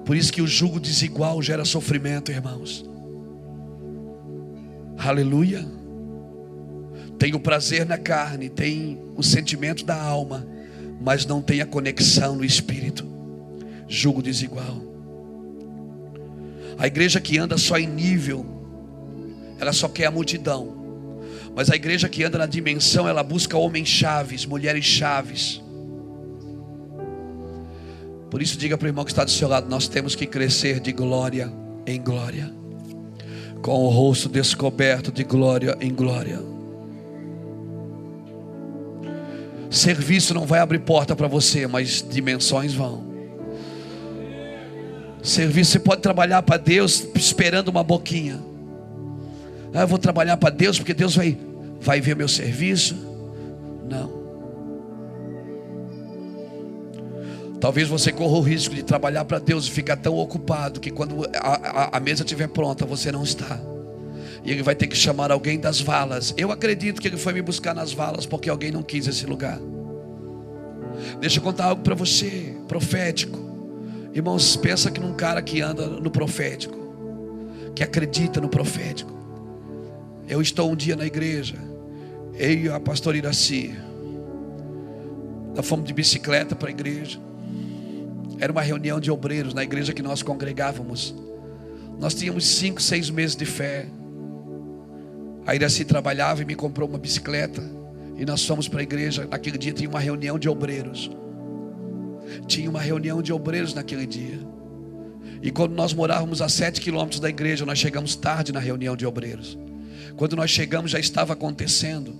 Por isso que o jugo desigual gera sofrimento, irmãos. Aleluia. Tem o prazer na carne, tem o sentimento da alma, mas não tem a conexão no espírito. Jugo desigual. A igreja que anda só em nível, ela só quer a multidão. Mas a igreja que anda na dimensão, ela busca homens chaves, mulheres chaves. Por isso, diga para o irmão que está do seu lado: nós temos que crescer de glória em glória, com o rosto descoberto de glória em glória. Serviço não vai abrir porta para você, mas dimensões vão. Serviço, você pode trabalhar para Deus esperando uma boquinha. Ah, eu vou trabalhar para Deus porque Deus vai, vai ver meu serviço. Não. Talvez você corra o risco de trabalhar para Deus e ficar tão ocupado que quando a, a, a mesa estiver pronta, você não está. E ele vai ter que chamar alguém das valas. Eu acredito que ele foi me buscar nas valas porque alguém não quis esse lugar. Deixa eu contar algo para você, profético. Irmãos, pensa que num cara que anda no profético, que acredita no profético. Eu estou um dia na igreja, eu e a pastora Iraci, nós fomos de bicicleta para a igreja. Era uma reunião de obreiros na igreja que nós congregávamos. Nós tínhamos cinco, seis meses de fé. A Iraci trabalhava e me comprou uma bicicleta. E nós fomos para a igreja. Naquele dia tinha uma reunião de obreiros. Tinha uma reunião de obreiros naquele dia. E quando nós morávamos a sete quilômetros da igreja, nós chegamos tarde na reunião de obreiros. Quando nós chegamos, já estava acontecendo.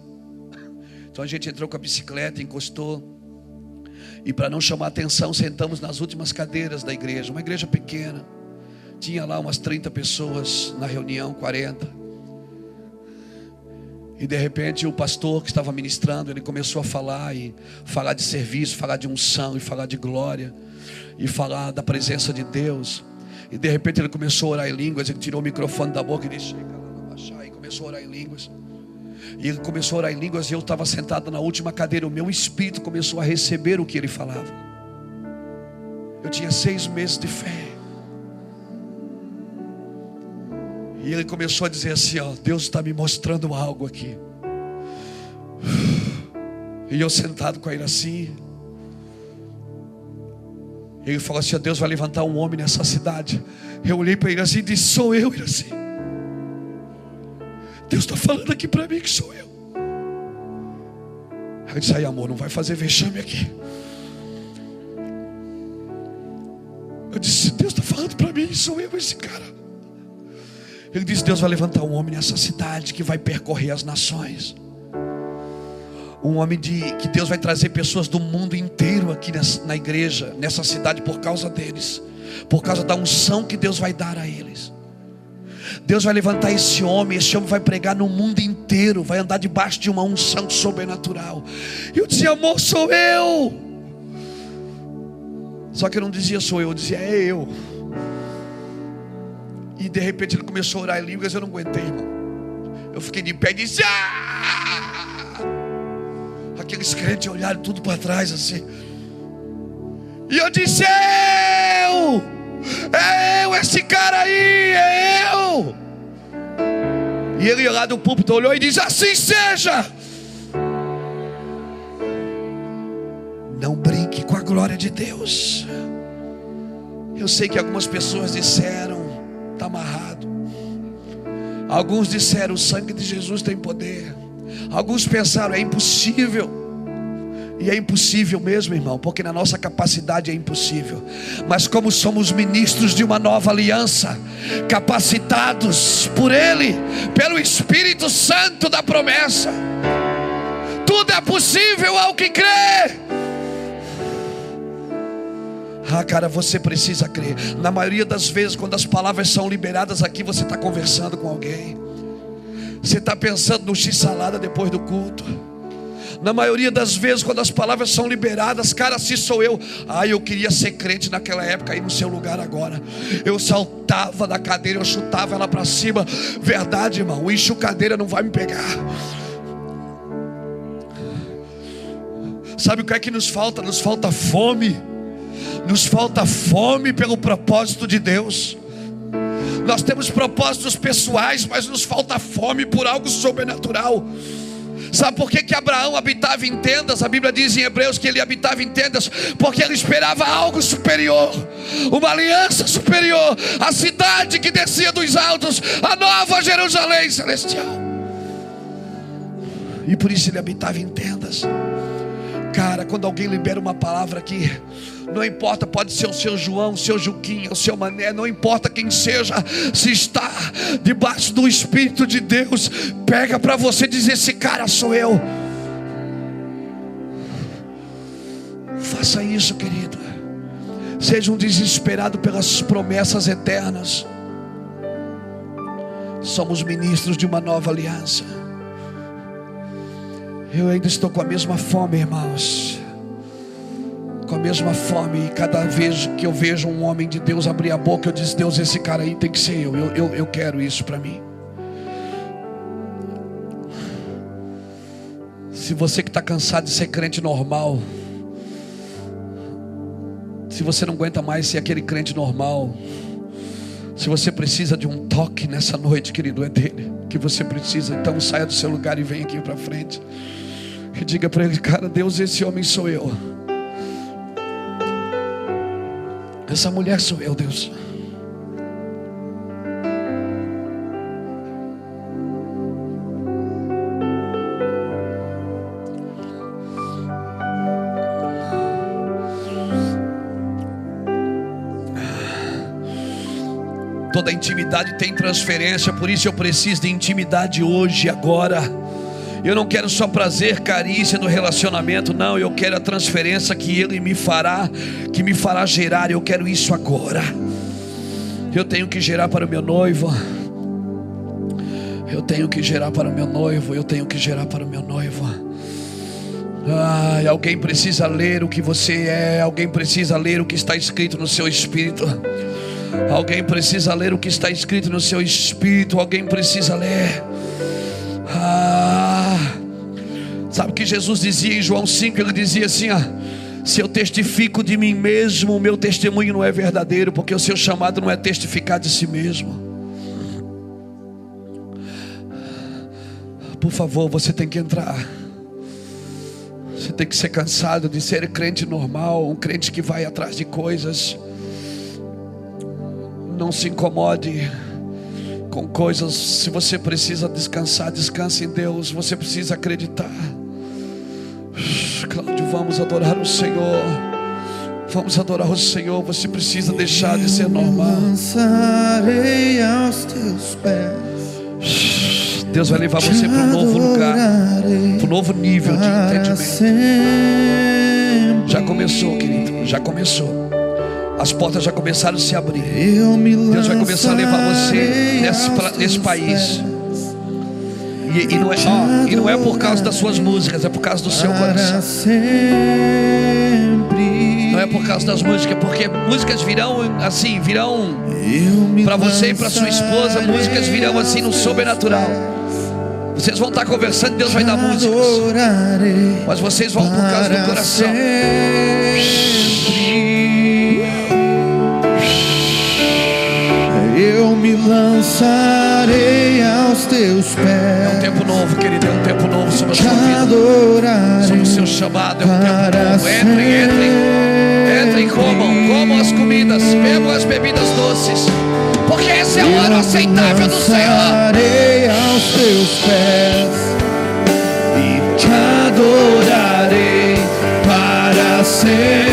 Então a gente entrou com a bicicleta, encostou. E para não chamar atenção, sentamos nas últimas cadeiras da igreja. Uma igreja pequena. Tinha lá umas 30 pessoas na reunião, 40. E de repente o pastor que estava ministrando, ele começou a falar e falar de serviço, falar de unção e falar de glória e falar da presença de Deus. E de repente ele começou a orar em línguas, ele tirou o microfone da boca e disse: e começou a orar em línguas. E ele começou a orar em línguas e eu estava sentado na última cadeira. O meu espírito começou a receber o que ele falava. Eu tinha seis meses de fé. E ele começou a dizer assim: ó, Deus está me mostrando algo aqui. E eu sentado com ele assim. Ele falou assim: Deus vai levantar um homem nessa cidade. Eu olhei para ele assim e disse: Sou eu, assim. Deus está falando aqui para mim que sou eu. Aí eu disse: Aí, amor, não vai fazer vexame aqui. Eu disse: Deus está falando para mim, sou eu esse cara. Ele disse: Deus vai levantar um homem nessa cidade que vai percorrer as nações. Um homem de que Deus vai trazer pessoas do mundo inteiro aqui nessa, na igreja, nessa cidade, por causa deles, por causa da unção que Deus vai dar a eles. Deus vai levantar esse homem, esse homem vai pregar no mundo inteiro, vai andar debaixo de uma unção sobrenatural. E eu dizia, amor, sou eu. Só que eu não dizia sou eu, eu dizia é eu. E de repente ele começou a orar em línguas, eu não aguentei, irmão. Eu fiquei de pé e disse: ah! Aqueles crentes olharam tudo para trás assim. E eu disse: é Eu! É eu, esse cara aí, é eu! E ele lá do púlpito olhou e disse: Assim seja! Não brinque com a glória de Deus. Eu sei que algumas pessoas disseram: está amarrado. Alguns disseram: o sangue de Jesus tem poder. Alguns pensaram: é impossível. E é impossível mesmo, irmão, porque na nossa capacidade é impossível. Mas como somos ministros de uma nova aliança, capacitados por Ele, pelo Espírito Santo da promessa, tudo é possível ao que crê. Ah, cara, você precisa crer. Na maioria das vezes, quando as palavras são liberadas aqui, você está conversando com alguém. Você está pensando no x-salada depois do culto. Na maioria das vezes, quando as palavras são liberadas, cara, se sou eu, ah, eu queria ser crente naquela época, aí no seu lugar agora. Eu saltava da cadeira, eu chutava ela para cima. Verdade, irmão, o enxucadeira não vai me pegar. Sabe o que é que nos falta? Nos falta fome nos falta fome pelo propósito de Deus. Nós temos propósitos pessoais, mas nos falta fome por algo sobrenatural. Sabe por que, que Abraão habitava em tendas? A Bíblia diz em Hebreus que ele habitava em tendas, porque ele esperava algo superior, uma aliança superior, a cidade que descia dos altos, a nova Jerusalém celestial. E por isso ele habitava em tendas. Cara, quando alguém libera uma palavra aqui, não importa, pode ser o seu João, o seu Juquinha, o seu Mané, não importa quem seja, se está debaixo do Espírito de Deus, pega para você dizer: Esse cara sou eu. Faça isso, querido. Seja um desesperado pelas promessas eternas. Somos ministros de uma nova aliança. Eu ainda estou com a mesma fome, irmãos. Com a mesma fome. E cada vez que eu vejo um homem de Deus abrir a boca, eu digo: Deus, esse cara aí tem que ser eu. Eu, eu, eu quero isso para mim. Se você que está cansado de ser crente normal, se você não aguenta mais ser aquele crente normal, se você precisa de um toque nessa noite, querido, é dele que você precisa. Então saia do seu lugar e venha aqui para frente. E diga para ele, cara, Deus, esse homem sou eu. Essa mulher sou eu, Deus. Toda intimidade tem transferência, por isso eu preciso de intimidade hoje, agora. Eu não quero só prazer, carícia do relacionamento, não, eu quero a transferência que ele me fará, que me fará gerar, eu quero isso agora. Eu tenho que gerar para o meu noivo. Eu tenho que gerar para o meu noivo, eu tenho que gerar para o meu noivo. Ai, alguém precisa ler o que você é, alguém precisa ler o que está escrito no seu espírito. Alguém precisa ler o que está escrito no seu espírito. Alguém precisa ler. Sabe o que Jesus dizia em João 5? Ele dizia assim: ah, Se eu testifico de mim mesmo, o meu testemunho não é verdadeiro, porque o seu chamado não é testificar de si mesmo. Por favor, você tem que entrar. Você tem que ser cansado de ser crente normal, um crente que vai atrás de coisas. Não se incomode com coisas. Se você precisa descansar, descanse em Deus. Você precisa acreditar. Cláudio, vamos adorar o Senhor. Vamos adorar o Senhor. Você precisa deixar de ser normal.
Lançarei aos teus pés.
Deus vai levar você para um novo lugar, para um novo nível de entendimento. Já começou, querido. Já começou. As portas já começaram a se abrir. Deus vai começar a levar você nesse, nesse país. E, e não é, ó, e não é por causa das suas músicas, é por causa do seu coração. Não é por causa das músicas, porque músicas virão assim, virão para você e para sua esposa, músicas virão assim no sobrenatural. Vocês vão estar conversando, Deus vai dar músicas, mas vocês vão por causa do coração.
eu me lançarei aos teus pés.
É um tempo novo, querido, é um tempo novo sobre a sua vida. Sobre o seu chamado, é um tempo novo. Entrem, entrem. Entrem, comam, comam as comidas, bebam as bebidas doces. Porque esse é o ano aceitável do Senhor.
Eu aos teus pés e te adorarei para sempre.